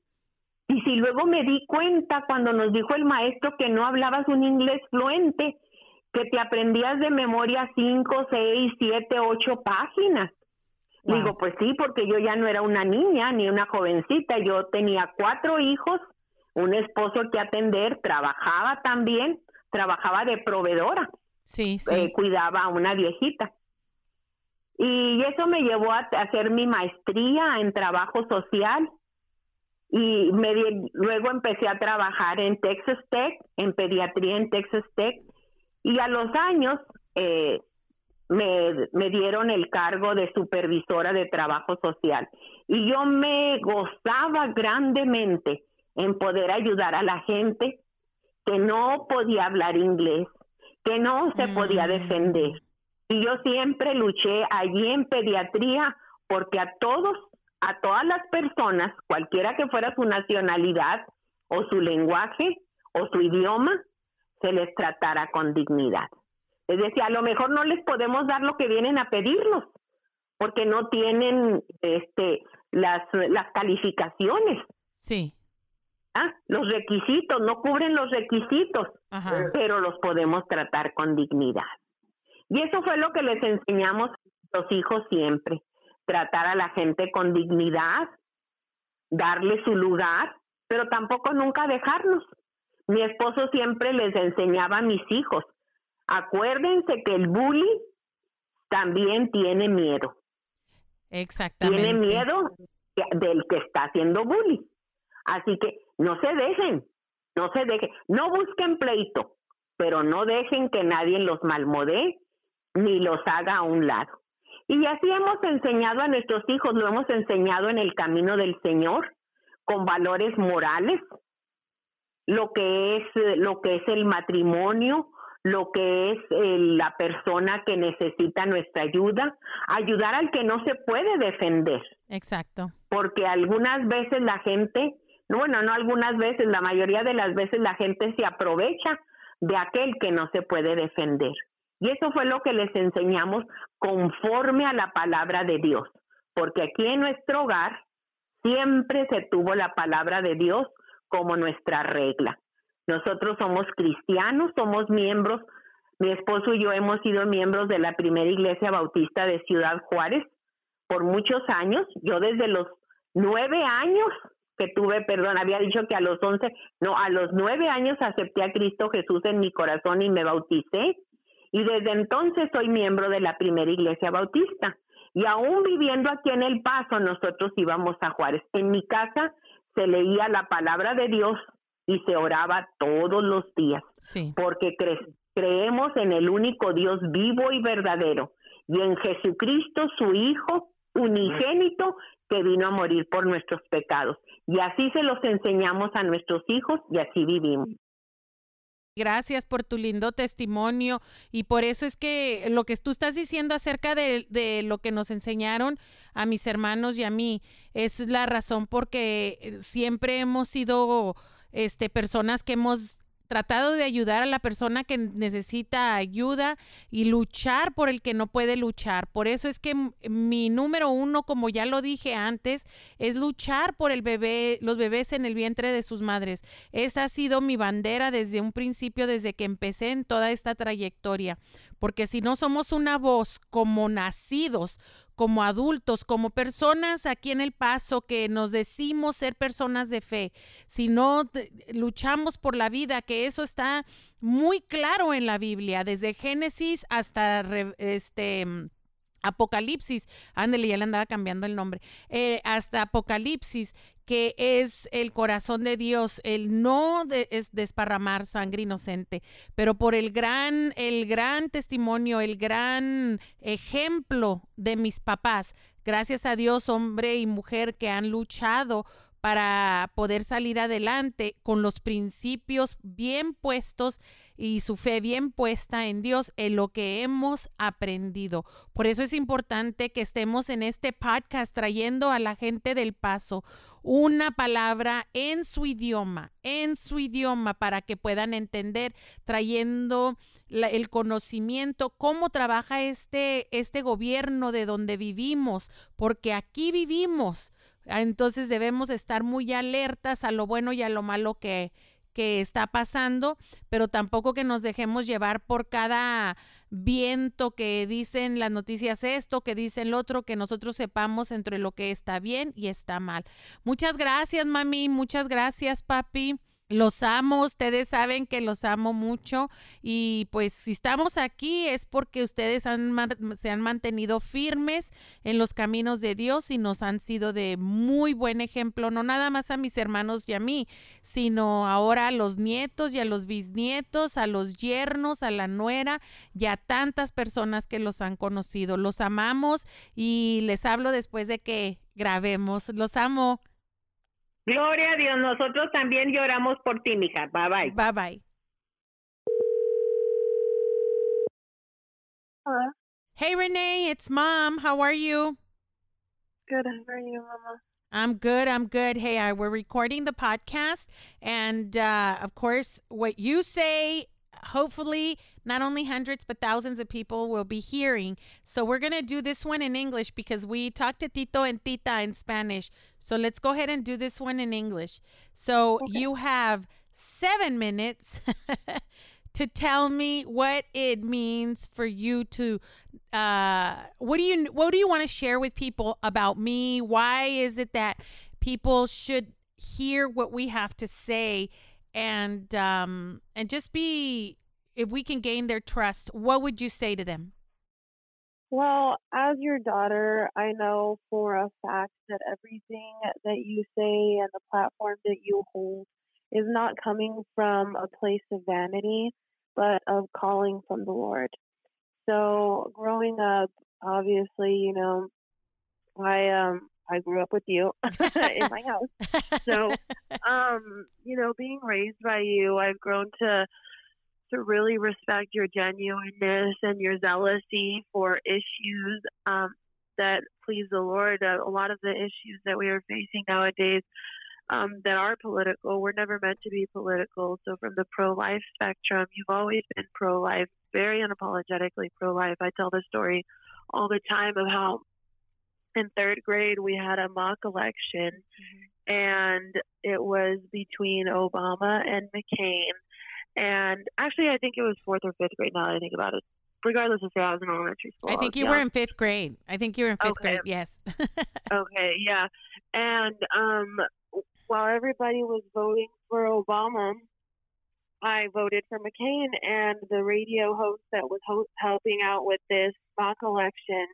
y si luego me di cuenta cuando nos dijo el maestro que no hablabas un inglés fluente, que te aprendías de memoria cinco, seis, siete, ocho páginas. Digo, pues sí, porque yo ya no era una niña ni una jovencita, yo tenía cuatro hijos, un esposo que atender, trabajaba también, trabajaba de proveedora.
Sí, sí.
Eh, cuidaba a una viejita. Y eso me llevó a hacer mi maestría en trabajo social y me luego empecé a trabajar en Texas Tech, en pediatría en Texas Tech, y a los años eh, me, me dieron el cargo de supervisora de trabajo social. Y yo me gozaba grandemente en poder ayudar a la gente que no podía hablar inglés, que no se podía mm. defender. Y yo siempre luché allí en pediatría porque a todos a todas las personas, cualquiera que fuera su nacionalidad o su lenguaje o su idioma, se les tratara con dignidad. Es decir, a lo mejor no les podemos dar lo que vienen a pedirnos, porque no tienen este las, las calificaciones.
Sí.
Ah, los requisitos, no cubren los requisitos, pero los podemos tratar con dignidad. Y eso fue lo que les enseñamos a los hijos siempre tratar a la gente con dignidad, darle su lugar, pero tampoco nunca dejarnos. Mi esposo siempre les enseñaba a mis hijos, acuérdense que el bully también tiene miedo.
Exactamente.
Tiene miedo del que está haciendo bully. Así que no se dejen, no se dejen, no busquen pleito, pero no dejen que nadie los malmodee ni los haga a un lado. Y así hemos enseñado a nuestros hijos, lo hemos enseñado en el camino del Señor, con valores morales, lo que es lo que es el matrimonio, lo que es eh, la persona que necesita nuestra ayuda, ayudar al que no se puede defender.
Exacto.
Porque algunas veces la gente, bueno, no algunas veces, la mayoría de las veces la gente se aprovecha de aquel que no se puede defender. Y eso fue lo que les enseñamos conforme a la palabra de Dios, porque aquí en nuestro hogar siempre se tuvo la palabra de Dios como nuestra regla. Nosotros somos cristianos, somos miembros, mi esposo y yo hemos sido miembros de la primera iglesia bautista de Ciudad Juárez por muchos años. Yo desde los nueve años que tuve, perdón, había dicho que a los once, no, a los nueve años acepté a Cristo Jesús en mi corazón y me bauticé y desde entonces soy miembro de la primera iglesia bautista. Y aún viviendo aquí en El Paso, nosotros íbamos a Juárez. En mi casa se leía la palabra de Dios y se oraba todos los días.
Sí.
Porque creemos en el único Dios vivo y verdadero y en Jesucristo, su Hijo unigénito, que vino a morir por nuestros pecados. Y así se los enseñamos a nuestros hijos y así vivimos.
Gracias por tu lindo testimonio y por eso es que lo que tú estás diciendo acerca de, de, lo que nos enseñaron a mis hermanos y a mí es la razón porque siempre hemos sido este personas que hemos tratado de ayudar a la persona que necesita ayuda y luchar por el que no puede luchar. Por eso es que mi número uno, como ya lo dije antes, es luchar por el bebé, los bebés en el vientre de sus madres. Esa ha sido mi bandera desde un principio, desde que empecé en toda esta trayectoria. Porque si no somos una voz como nacidos, como adultos, como personas aquí en el paso que nos decimos ser personas de fe, si no luchamos por la vida, que eso está muy claro en la Biblia, desde Génesis hasta este Apocalipsis, ándale, ya le andaba cambiando el nombre, eh, hasta Apocalipsis, que es el corazón de Dios, el no es desparramar sangre inocente, pero por el gran, el gran testimonio, el gran ejemplo de mis papás, gracias a Dios, hombre y mujer que han luchado para poder salir adelante con los principios bien puestos y su fe bien puesta en Dios, en lo que hemos aprendido. Por eso es importante que estemos en este podcast trayendo a la gente del paso una palabra en su idioma, en su idioma, para que puedan entender, trayendo el conocimiento, cómo trabaja este, este gobierno de donde vivimos, porque aquí vivimos entonces debemos estar muy alertas a lo bueno y a lo malo que, que está pasando, pero tampoco que nos dejemos llevar por cada viento que dicen las noticias esto, que dicen lo otro, que nosotros sepamos entre lo que está bien y está mal. Muchas gracias, mami, muchas gracias, papi. Los amo, ustedes saben que los amo mucho y pues si estamos aquí es porque ustedes han, se han mantenido firmes en los caminos de Dios y nos han sido de muy buen ejemplo, no nada más a mis hermanos y a mí, sino ahora a los nietos y a los bisnietos, a los yernos, a la nuera y a tantas personas que los han conocido. Los amamos y les hablo después de que grabemos. Los amo.
Gloria a Dios, nosotros también lloramos por ti, mija. Bye bye.
Bye bye.
Hello.
Hey Renee, it's mom. How are you?
Good. How are you, Mama?
I'm good. I'm good. Hey, I, we're recording the podcast, and uh, of course, what you say hopefully not only hundreds but thousands of people will be hearing. So we're going to do this one in English because we talked to Tito and Tita in Spanish. So let's go ahead and do this one in English. So okay. you have 7 minutes to tell me what it means for you to uh what do you what do you want to share with people about me? Why is it that people should hear what we have to say and um and just be if we can gain their trust what would you say to them?
Well as your daughter i know for a fact that everything that you say and the platform that you hold is not coming from a place of vanity but of calling from the lord. So growing up obviously you know i um I grew up with you in my house. So, um, you know, being raised by you, I've grown to to really respect your genuineness and your zealousy for issues um, that please the Lord. Uh, a lot of the issues that we are facing nowadays um, that are political were never meant to be political. So, from the pro life spectrum, you've always been pro life, very unapologetically pro life. I tell the story all the time of how in third grade we had a mock election mm-hmm. and it was between Obama and McCain. And actually, I think it was fourth or fifth grade now that I think about it. Regardless of say I was in elementary school.
I think you were in fifth grade. I think you were in fifth okay. grade, yes.
okay, yeah. And um, while everybody was voting for Obama, I voted for McCain. And the radio host that was ho- helping out with this mock election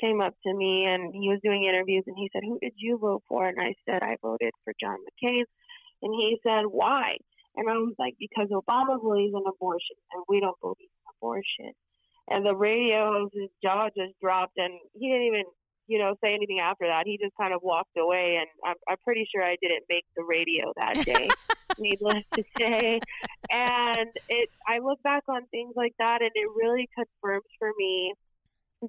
came up to me and he was doing interviews and he said, Who did you vote for? And I said, I voted for John McCain. And he said, Why? And I was like, Because Obama believes in abortion and we don't believe in abortion. And the radio, his jaw just dropped and he didn't even, you know, say anything after that. He just kind of walked away and I'm, I'm pretty sure I didn't make the radio that day, needless to say. And it, I look back on things like that and it really confirms for me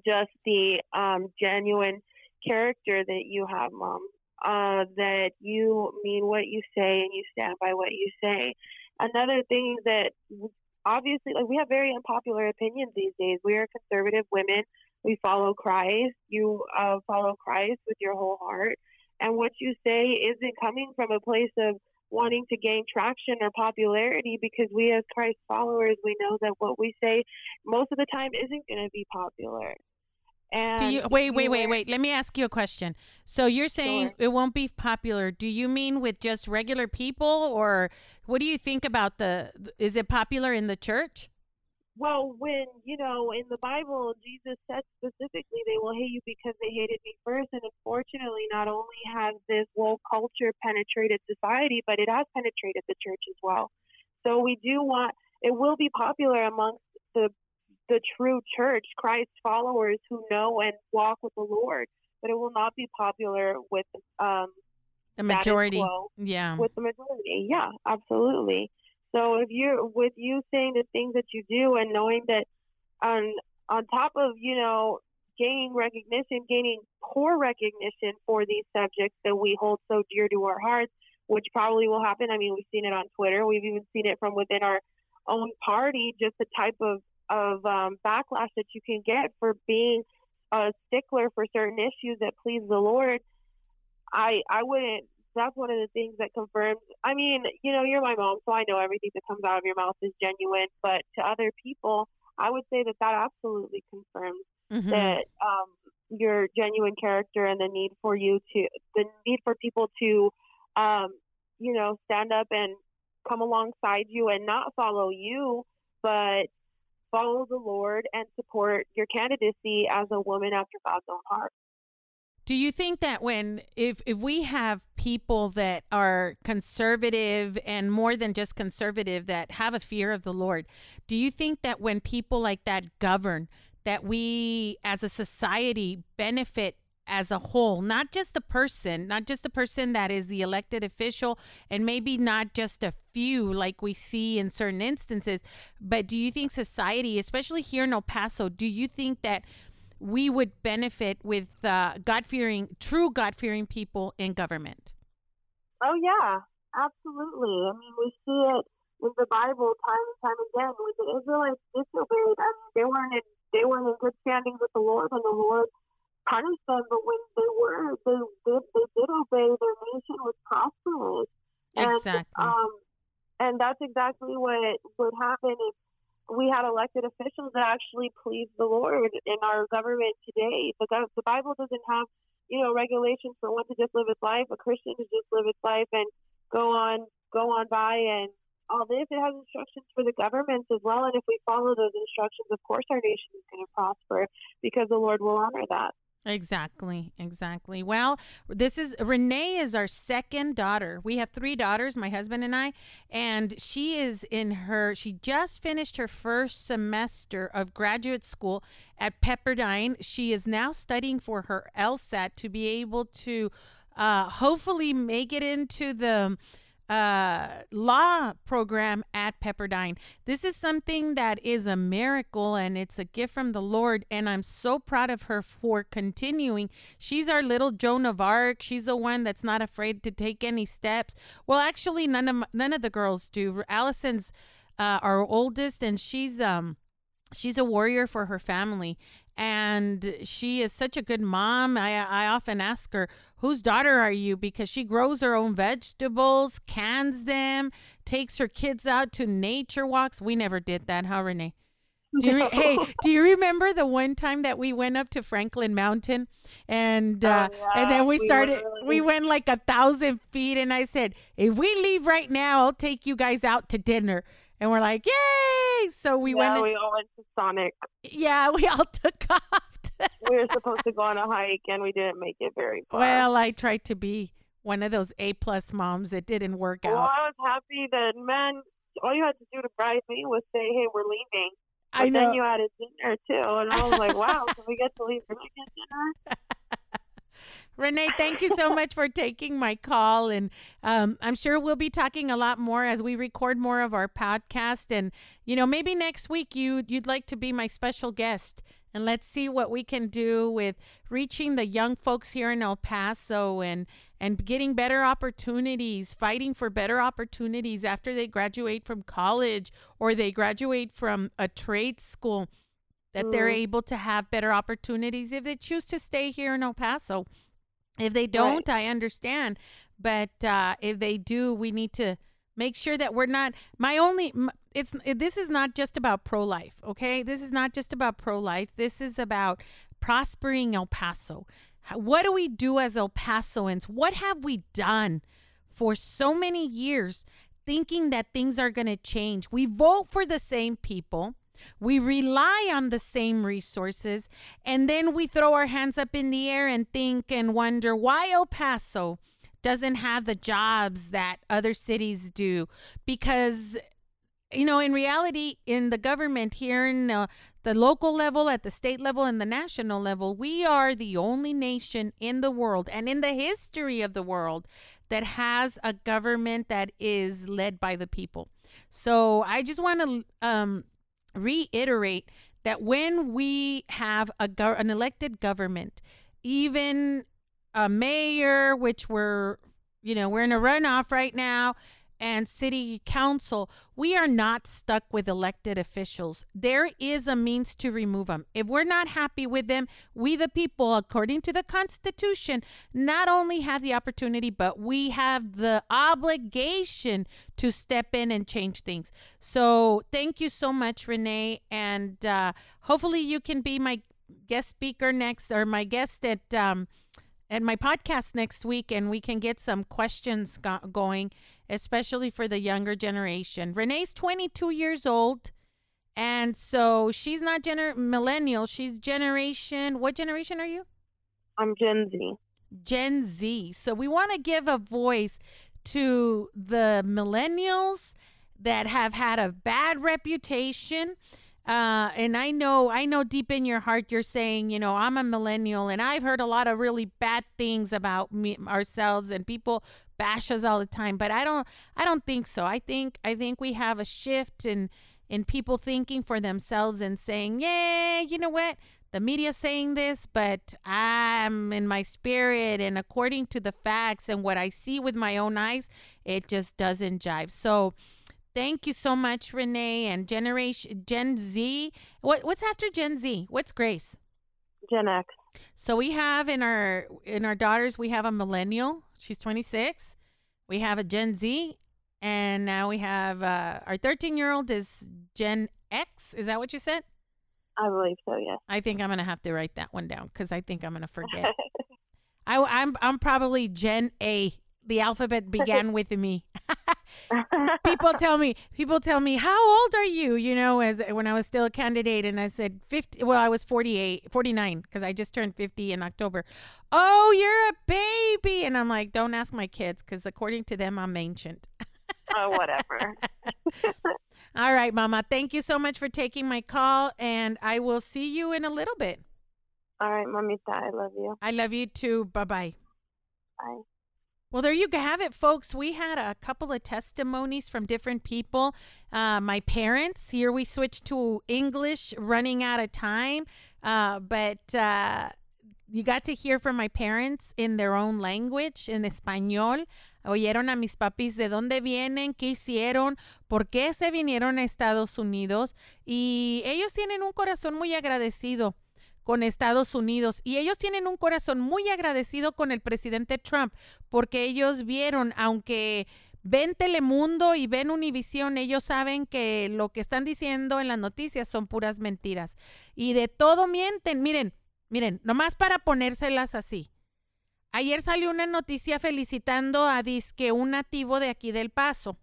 just the um, genuine character that you have, Mom. Uh, that you mean what you say and you stand by what you say. Another thing that obviously, like we have very unpopular opinions these days. We are conservative women. We follow Christ. You uh, follow Christ with your whole heart. And what you say isn't coming from a place of wanting to gain traction or popularity because we as Christ followers, we know that what we say most of the time isn't going to be popular. And
Do you wait, wait, wait, wait? Let me ask you a question. So you're saying
Sure.
it won't be popular. Do you mean with just regular people, or what do you think about the? Is it popular in the church?
Well, when, you know, in the Bible, Jesus said specifically, they will hate you because they hated me first. And unfortunately, not only has this woke culture penetrated society, but it has penetrated the church as well. So we do want, it will be popular amongst the, the true church, Christ followers who know and walk with the Lord, but it will not be popular with um,
The majority.
quo
Yeah.
with the majority. Yeah, absolutely. So if you're with you saying the things that you do and knowing that on on top of you know gaining recognition, gaining poor recognition for these subjects that we hold so dear to our hearts, which probably will happen. I mean, we've seen it on Twitter. We've even seen it from within our own party. Just the type of of um, backlash that you can get for being a stickler for certain issues that please the Lord. I I wouldn't. That's one of the things that confirms. I mean, you know, you're my mom, so I know everything that comes out of your mouth is genuine. But to other people, I would say that that absolutely confirms
Mhm.
that um, your genuine character and the need for you to the need for people to um, you know stand up and come alongside you and not follow you but follow the lord and support your candidacy as a woman after god's own heart
Do you think that when if if we have people that are conservative and more than just conservative that have a fear of the Lord, do you think that when people like that govern that we as a society benefit as a whole, not just the person, not just the person that is the elected official and maybe not just a few like we see in certain instances, but do you think society, especially here in El Paso, do you think that we would benefit with uh, God fearing, true God fearing people in government.
Oh yeah, absolutely. I mean, we see it in the Bible time and time again. When the Israelites disobeyed, I mean, they weren't in they weren't in good standing with the Lord, and the Lord punished them. But when they were, they did they did obey. Their nation was prosperous. And,
Exactly.
um, and that's exactly what would happen if we had elected officials that actually please the Lord in our government today. Gov- the Bible doesn't have, you know, regulations for one to just live its life, a Christian to just live its life and go on, go on by and all this. It has instructions for the governments as well. And if we follow those instructions, of course, our nation is going to prosper because the Lord will honor that.
Exactly, exactly. Well, this is Renee is our second daughter. We have three daughters, my husband and I, and she is in her she just finished her first semester of graduate school at Pepperdine. She is now studying for her LSAT to be able to uh hopefully make it into the uh law program at Pepperdine. This is something that is a miracle and it's a gift from the Lord and I'm so proud of her for continuing. She's our little Joan of Arc. She's the one that's not afraid to take any steps. Well, actually none of none of the girls do. Allison's uh, our oldest and she's um she's a warrior for her family and she is such a good mom. I I often ask her, "Whose daughter are you?" because she grows her own vegetables, cans them, takes her kids out to nature walks. We never did that, huh, Renee? Do you re- hey, do you remember the one time that we went up to Franklin Mountain and uh,
Oh,
and then we
we
started
literally-
we went like a thousand feet and I said, if we leave right now, I'll take you guys out to dinner. And we're like, yay! So we
yeah,
went. and-
we all went to Sonic.
yeah, we all took off.
We were supposed to go on a hike and we didn't make it very far.
well, I tried to be one of those A plus moms. It didn't work out
Well,
out.
I was happy that man. All you had to do to bribe me was say, "Hey, we're leaving." But
I know.
then you had a dinner too, and I was like, "Wow, can we get to leave for dinner?"
Renee, thank you so much for taking my call. And um, I'm sure we'll be talking a lot more as we record more of our podcast. And, you know, maybe next week you, you'd like to be my special guest. And let's see what we can do with reaching the young folks here in El Paso and, and getting better opportunities, fighting for better opportunities after they graduate from college or they graduate from a trade school, that they're
Mm.
able to have better opportunities if they choose to stay here in El Paso. If they don't, I understand. But uh, if they do, we need to Make sure that we're not my only it's this is not just about pro-life, okay? This is not just about pro-life. This is about prospering El Paso. What do we do as El Pasoans? What have we done for so many years thinking that things are going to change? We vote for the same people. We rely on the same resources, and then we throw our hands up in the air and think and wonder why El Paso doesn't have the jobs that other cities do. Because, you know, in reality, in the government here in uh, the local level, at the state level, and the national level, we are the only nation in the world and in the history of the world that has a government that is led by the people. So I just want to um, reiterate that when we have a go- an elected government, even a mayor, which we're you know we're in a runoff right now, and city council, we are not stuck with elected officials. There is a means to remove them. If we're not happy with them, we, the people, according to the Constitution, not only have the opportunity, but we have the obligation to step in and change things. So thank you so much, Renee. And uh, hopefully you can be my guest speaker next or my guest at. Um, at my podcast next week, and we can get some questions go- going especially for the younger generation. Renee's 22 years old. And so she's not gener- millennial, she's generation. What generation are you?
I'm Gen Z.
Gen Z. So we want to give a voice to the millennials that have had a bad reputation. Uh, and I know, I know deep in your heart, you're saying, you know, I'm a millennial and I've heard a lot of really bad things about me, ourselves and people bash us all the time but i don't i don't think so. I think i think we have a shift in in people thinking for themselves and saying yeah you know what? The media saying this but i'm in my spirit. And according to the facts and what i see with my own eyes it just doesn't jive. So thank you so much renee and generation gen z. What what's after gen z? What's grace?
Gen x
so we have in our in our daughters we have a millennial. She's 26. We have a Gen Z and now we have uh, our 13 year old is Gen X. Is that what you said?
I believe so. Yes.
I think I'm gonna have to write that one down because I think I'm gonna forget. I, I'm I'm probably Gen A. The alphabet began with me. people tell me people tell me how old are you? You know as when i was still a candidate and i said 50 well i was 48 49 because i just turned 50 in october. Oh you're a baby. And i'm like don't ask my kids because according to them i'm ancient.
Oh whatever.
All right mama thank you so much for taking my call and i will see you in a little bit.
All right mamita i love you.
I love you too. Bye-bye.
Bye
well, there you have it, folks. We had a couple of testimonies from different people. Uh, my parents, here we switched to English, running out of time. Uh, but uh, you got to hear from my parents in their own language, en español. Oyeron a mis papis de dónde vienen, qué hicieron, por qué se vinieron a Estados Unidos. Y ellos tienen un corazón muy agradecido con Estados Unidos y ellos tienen un corazón muy agradecido con el presidente Trump porque ellos vieron, aunque ven Telemundo y ven Univisión, ellos saben que lo que están diciendo en las noticias son puras mentiras y de todo mienten. Miren, miren, nomás para ponérselas así. Ayer salió una noticia felicitando a Disque, un nativo de aquí del Paso.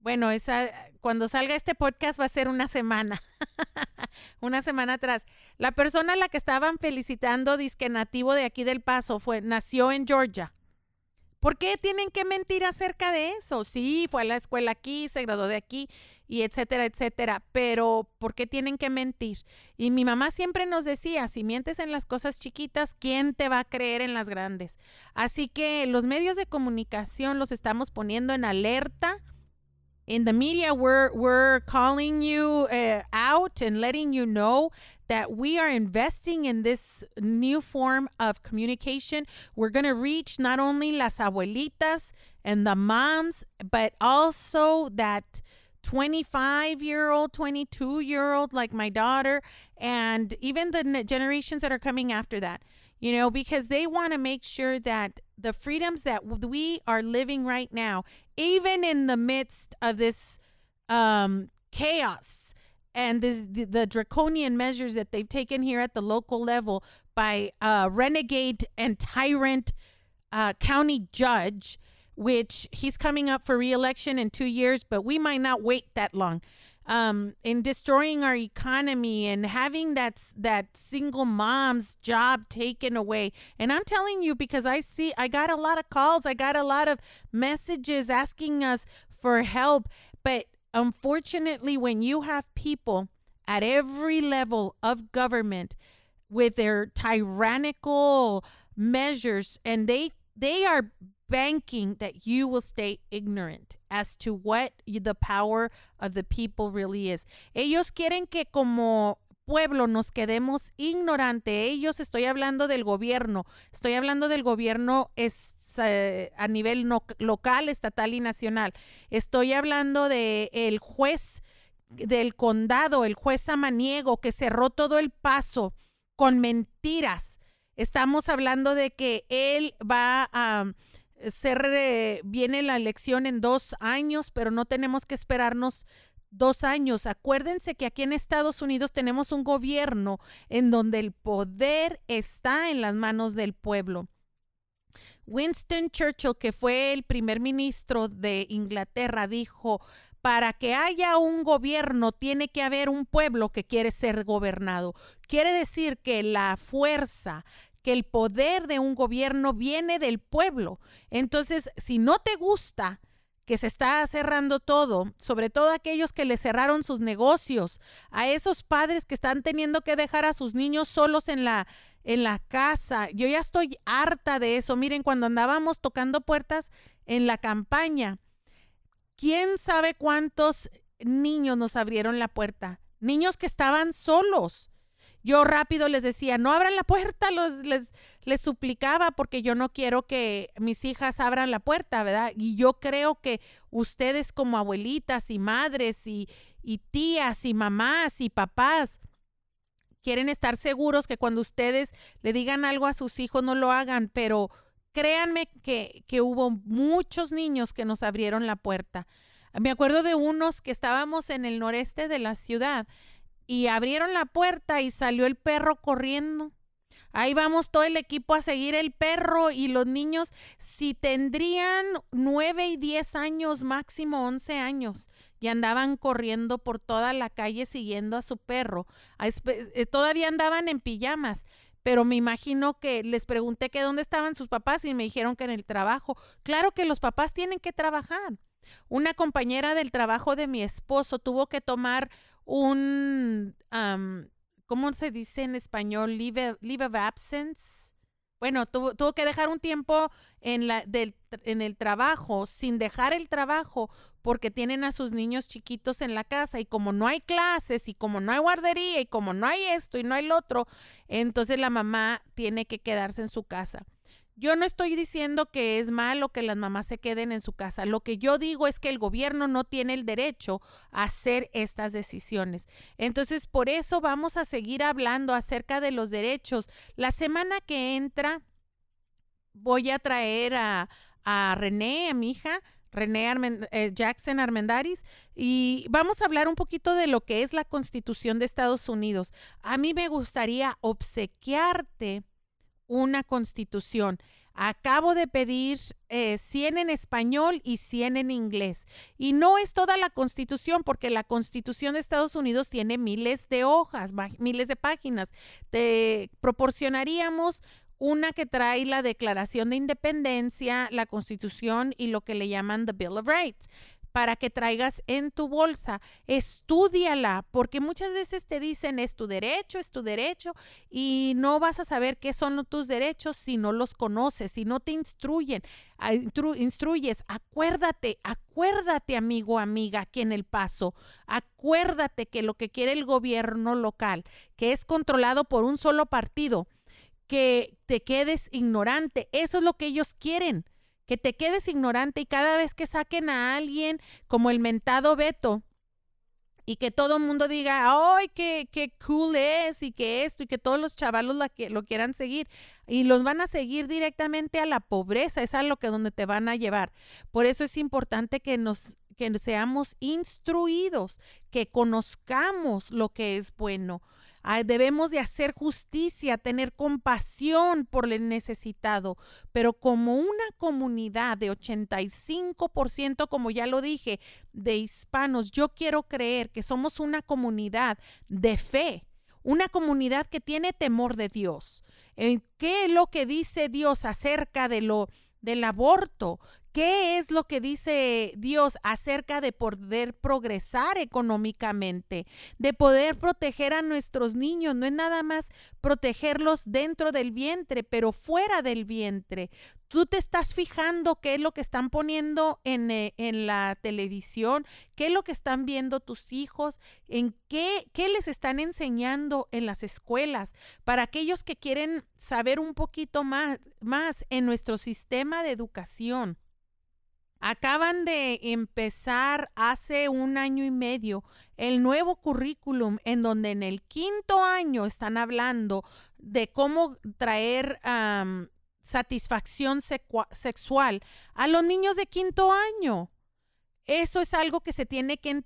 Bueno, esa, cuando salga este podcast va a ser una semana. una semana atrás. La persona a la que estaban felicitando, disque nativo de aquí del Paso, fue, nació en Georgia. ¿Por qué tienen que mentir acerca de eso? Sí, fue a la escuela aquí, se graduó de aquí y etcétera, etcétera. Pero ¿por qué tienen que mentir? Y mi mamá siempre nos decía, si mientes en las cosas chiquitas, ¿quién te va a creer en las grandes? Así que los medios de comunicación los estamos poniendo en alerta in the media we're we're calling you uh, out and letting you know that we are investing in this new form of communication. We're going to reach not only las abuelitas and the moms but also that 25 year old 22 year old like my daughter and even the generations that are coming after that you know, because they want to make sure that the freedoms that we are living right now, even in the midst of this um, chaos and this the, the, draconian measures that they've taken here at the local level by a renegade and tyrant uh, county judge, which he's coming up for reelection in two years, but we might not wait that long um, in destroying our economy and having that that single mom's job taken away. And I'm telling you because I see I got a lot of calls, I got a lot of messages asking us for help, but unfortunately when you have people at every level of government with their tyrannical measures and they they are banking that you will stay ignorant as to what the power of the people really is. Ellos quieren que como pueblo nos quedemos ignorante. Ellos, estoy hablando del gobierno, estoy hablando del gobierno es, a nivel local, estatal y nacional. Estoy hablando de el juez del condado, el juez Samaniego, que cerró todo el paso con mentiras. Estamos hablando de que él va a ser, eh, viene la elección en dos años, pero no tenemos que esperarnos dos años. Acuérdense que aquí en Estados Unidos tenemos un gobierno en donde el poder está en las manos del pueblo. Winston Churchill, que fue el primer ministro de Inglaterra, dijo, para que haya un gobierno tiene que haber un pueblo que quiere ser gobernado. Quiere decir que la fuerza, que el poder de un gobierno viene del pueblo. Entonces, si no te gusta que se está cerrando todo, sobre todo aquellos que le cerraron sus negocios, a esos padres que están teniendo que dejar a sus niños solos en la en la casa. Yo ya estoy harta de eso. Miren, cuando andábamos tocando puertas en la campaña, ¿quién sabe cuántos niños nos abrieron la puerta? Niños que estaban solos yo rápido les decía, no abran la puerta, los, les, les suplicaba porque yo no quiero que mis hijas abran la puerta, ¿verdad? Y yo creo que ustedes como abuelitas y madres y, y tías y mamás y papás, quieren estar seguros que cuando ustedes le digan algo a sus hijos no lo hagan, pero créanme que, que, hubo muchos niños que nos abrieron la puerta. Me acuerdo de unos que estábamos en el noreste de la ciudad y abrieron la puerta y salió el perro corriendo. Ahí vamos todo el equipo a seguir el perro y los niños, si tendrían nueve y diez años, máximo once años, y andaban corriendo por toda la calle siguiendo a su perro. Eh, todavía andaban en pijamas, pero me imagino que les pregunté que dónde estaban sus papás y me dijeron que en el trabajo. Claro que los papás tienen que trabajar. Una compañera del trabajo de mi esposo tuvo que tomar un, ¿cómo se dice en español? Leave, leave of absence. Bueno, tuvo, tuvo, que dejar un tiempo en, la, del, en el trabajo, sin dejar el trabajo, porque tienen a sus niños chiquitos en la casa y como no hay clases y como no hay guardería y como no hay esto y no hay lo otro, entonces la mamá tiene que quedarse en su casa. Yo no estoy diciendo que es malo que las mamás se queden en su casa. Lo que yo digo es que el gobierno no tiene el derecho a hacer estas decisiones. Entonces, por eso vamos a seguir hablando acerca de los derechos. La semana que entra voy a traer a, a René, a mi hija, René eh, Jackson Armendaris, y vamos a hablar un poquito de lo que es la Constitución de Estados Unidos. A mí me gustaría obsequiarte una constitución. Acabo de pedir 100 eh, en español y 100 en inglés. Y no es toda la constitución, porque la constitución de Estados Unidos tiene miles de hojas, miles de páginas. Te proporcionaríamos una que trae la Declaración de Independencia, la Constitución y lo que le llaman the Bill of Rights para que traigas en tu bolsa. Estudiala, porque muchas veces te dicen es tu derecho, es tu derecho, y no vas a saber qué son tus derechos si no los conoces, si no te instruyen, instruyes. Acuérdate, acuérdate, amigo, amiga, aquí en el paso. Acuérdate que lo que quiere el gobierno local, que es controlado por un solo partido, que te quedes ignorante, eso es lo que ellos quieren que te quedes ignorante y cada vez que saquen a alguien como el mentado Beto y que todo el mundo diga, ¡ay, qué, qué cool es! Y que esto, y que todos los chavalos lo quieran seguir. Y los van a seguir directamente a la pobreza, es a lo que donde te van a llevar. Por eso es importante que nos que seamos instruidos, que conozcamos lo que es bueno. Debemos de hacer justicia, tener compasión por el necesitado, pero como una comunidad de 85%, como ya lo dije, de hispanos, yo quiero creer que somos una comunidad de fe, una comunidad que tiene temor de Dios. ¿Qué es lo que dice Dios acerca de lo del aborto? ¿Qué es lo que dice Dios acerca de poder progresar económicamente, de poder proteger a nuestros niños? No es nada más protegerlos dentro del vientre, pero fuera del vientre. Tú te estás fijando qué es lo que están poniendo en, eh, en la televisión, qué es lo que están viendo tus hijos, en qué, qué les están enseñando en las escuelas. Para aquellos que quieren saber un poquito más, más en nuestro sistema de educación. Acaban de empezar hace un año y medio el nuevo currículum en donde en el quinto año están hablando de cómo traer satisfacción sexual a los niños de quinto año. Eso es algo que se tiene que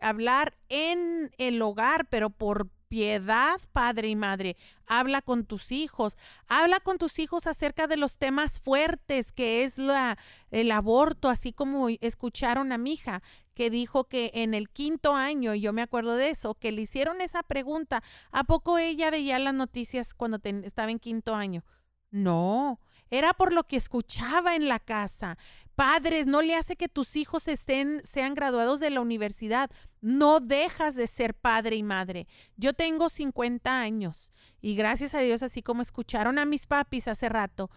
hablar en el hogar, pero por piedad, padre y madre. Habla con tus hijos, habla con tus hijos acerca de los temas fuertes que es la, el aborto, así como escucharon a mi hija que dijo que en el quinto año, y yo me acuerdo de eso, que le hicieron esa pregunta, ¿a poco ella veía las noticias cuando estaba en quinto año? No, era por lo que escuchaba en la casa. Padres, no le hace que tus hijos estén, sean graduados de la universidad. No dejas de ser padre y madre. Yo tengo 50 años y gracias a Dios, así como escucharon a mis papis hace rato,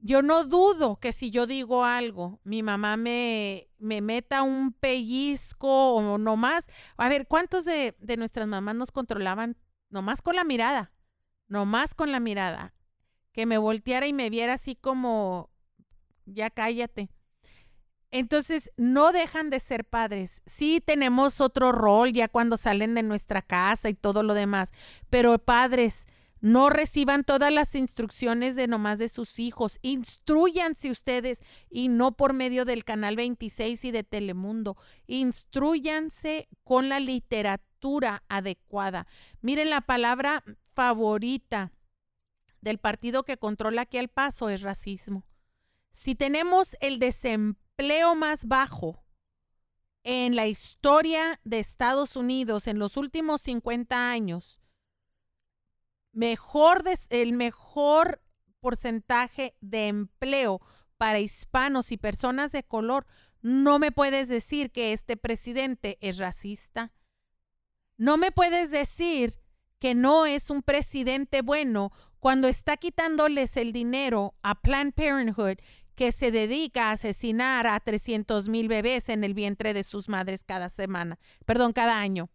yo no dudo que si yo digo algo, mi mamá me, me meta un pellizco o no más. A ver, ¿cuántos de, de nuestras mamás nos controlaban nomás con la mirada? Nomás con la mirada. Que me volteara y me viera así como ya cállate. Entonces, no dejan de ser padres. Sí tenemos otro rol ya cuando salen de nuestra casa y todo lo demás, pero padres, no reciban todas las instrucciones de nomás de sus hijos. Instruyanse ustedes y no por medio del canal 26 y de Telemundo. Instruyanse con la literatura adecuada. Miren la palabra favorita del partido que controla aquí el paso es racismo. Si tenemos el desempleo más bajo en la historia de Estados Unidos en los últimos 50 años, mejor el mejor porcentaje de empleo para hispanos y personas de color, no me puedes decir que este presidente es racista. No me puedes decir que no es un presidente bueno cuando está quitándoles el dinero a Planned Parenthood que se dedica a asesinar a 300 mil bebés en el vientre de sus madres cada semana, perdón, cada año.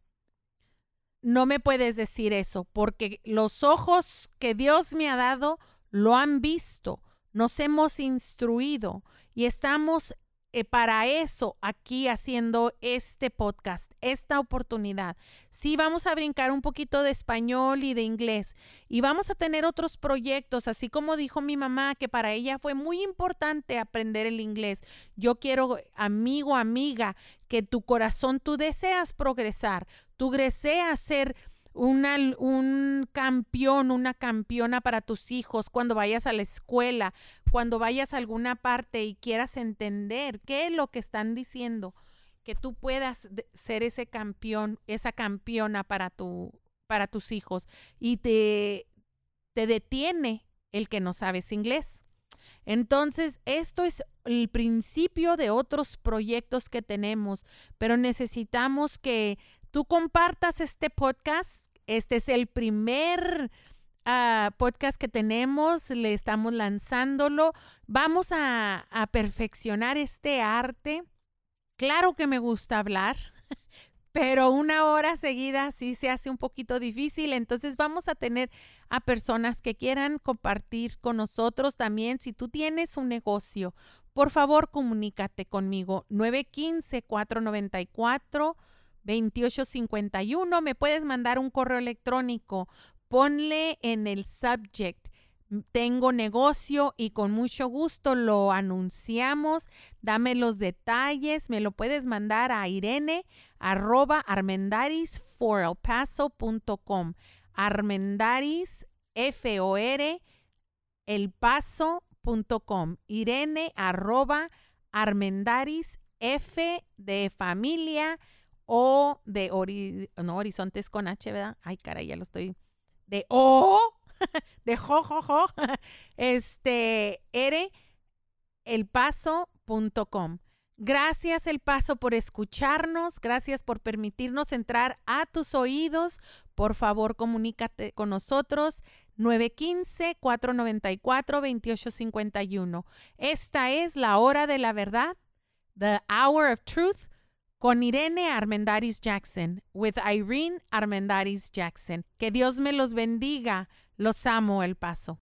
No me puedes decir eso, porque los ojos que Dios me ha dado lo han visto, nos hemos instruido y estamos eh, para eso aquí haciendo este podcast, esta oportunidad. Sí, vamos a brincar un poquito de español y de inglés y vamos a tener otros proyectos, así como dijo mi mamá, que para ella fue muy importante aprender el inglés. Yo quiero, amigo, amiga, que tu corazón, tú deseas progresar, tú deseas ser una, un campeón, una campeona para tus hijos cuando vayas a la escuela, cuando vayas a alguna parte y quieras entender qué es lo que están diciendo, que tú puedas ser ese campeón, esa campeona para, tu, para tus hijos y te, te detiene el que no sabes inglés. Entonces, esto es el principio de otros proyectos que tenemos, pero necesitamos que tú compartas este podcast. Este es el primer ah, podcast que tenemos, le estamos lanzándolo. Vamos a, a perfeccionar este arte. Claro que me gusta hablar, pero una hora seguida sí se hace un poquito difícil. Entonces vamos a tener a personas que quieran compartir con nosotros también. Si tú tienes un negocio, por favor comunícate conmigo 915 494 2851. Me puedes mandar un correo electrónico. Ponle en el subject tengo negocio y con mucho gusto lo anunciamos. Dame los detalles. Me lo puedes mandar a Irene arroba armendarisforelpaso.com. Armendaris F O R el paso.com. Irene arroba armendaris F de familia o de no, horizontes con H, ¿verdad? Ay, caray, ya lo estoy. De O de jo, este, ere elpaso.com. Gracias El Paso por escucharnos, gracias por permitirnos entrar a tus oídos. Por favor, comunícate con nosotros 915-494-2851. Esta es la hora de la verdad, The Hour of Truth, con Irene Armendaris Jackson, with Irene Armendaris Jackson. Que Dios me los bendiga. Los amo, El Paso.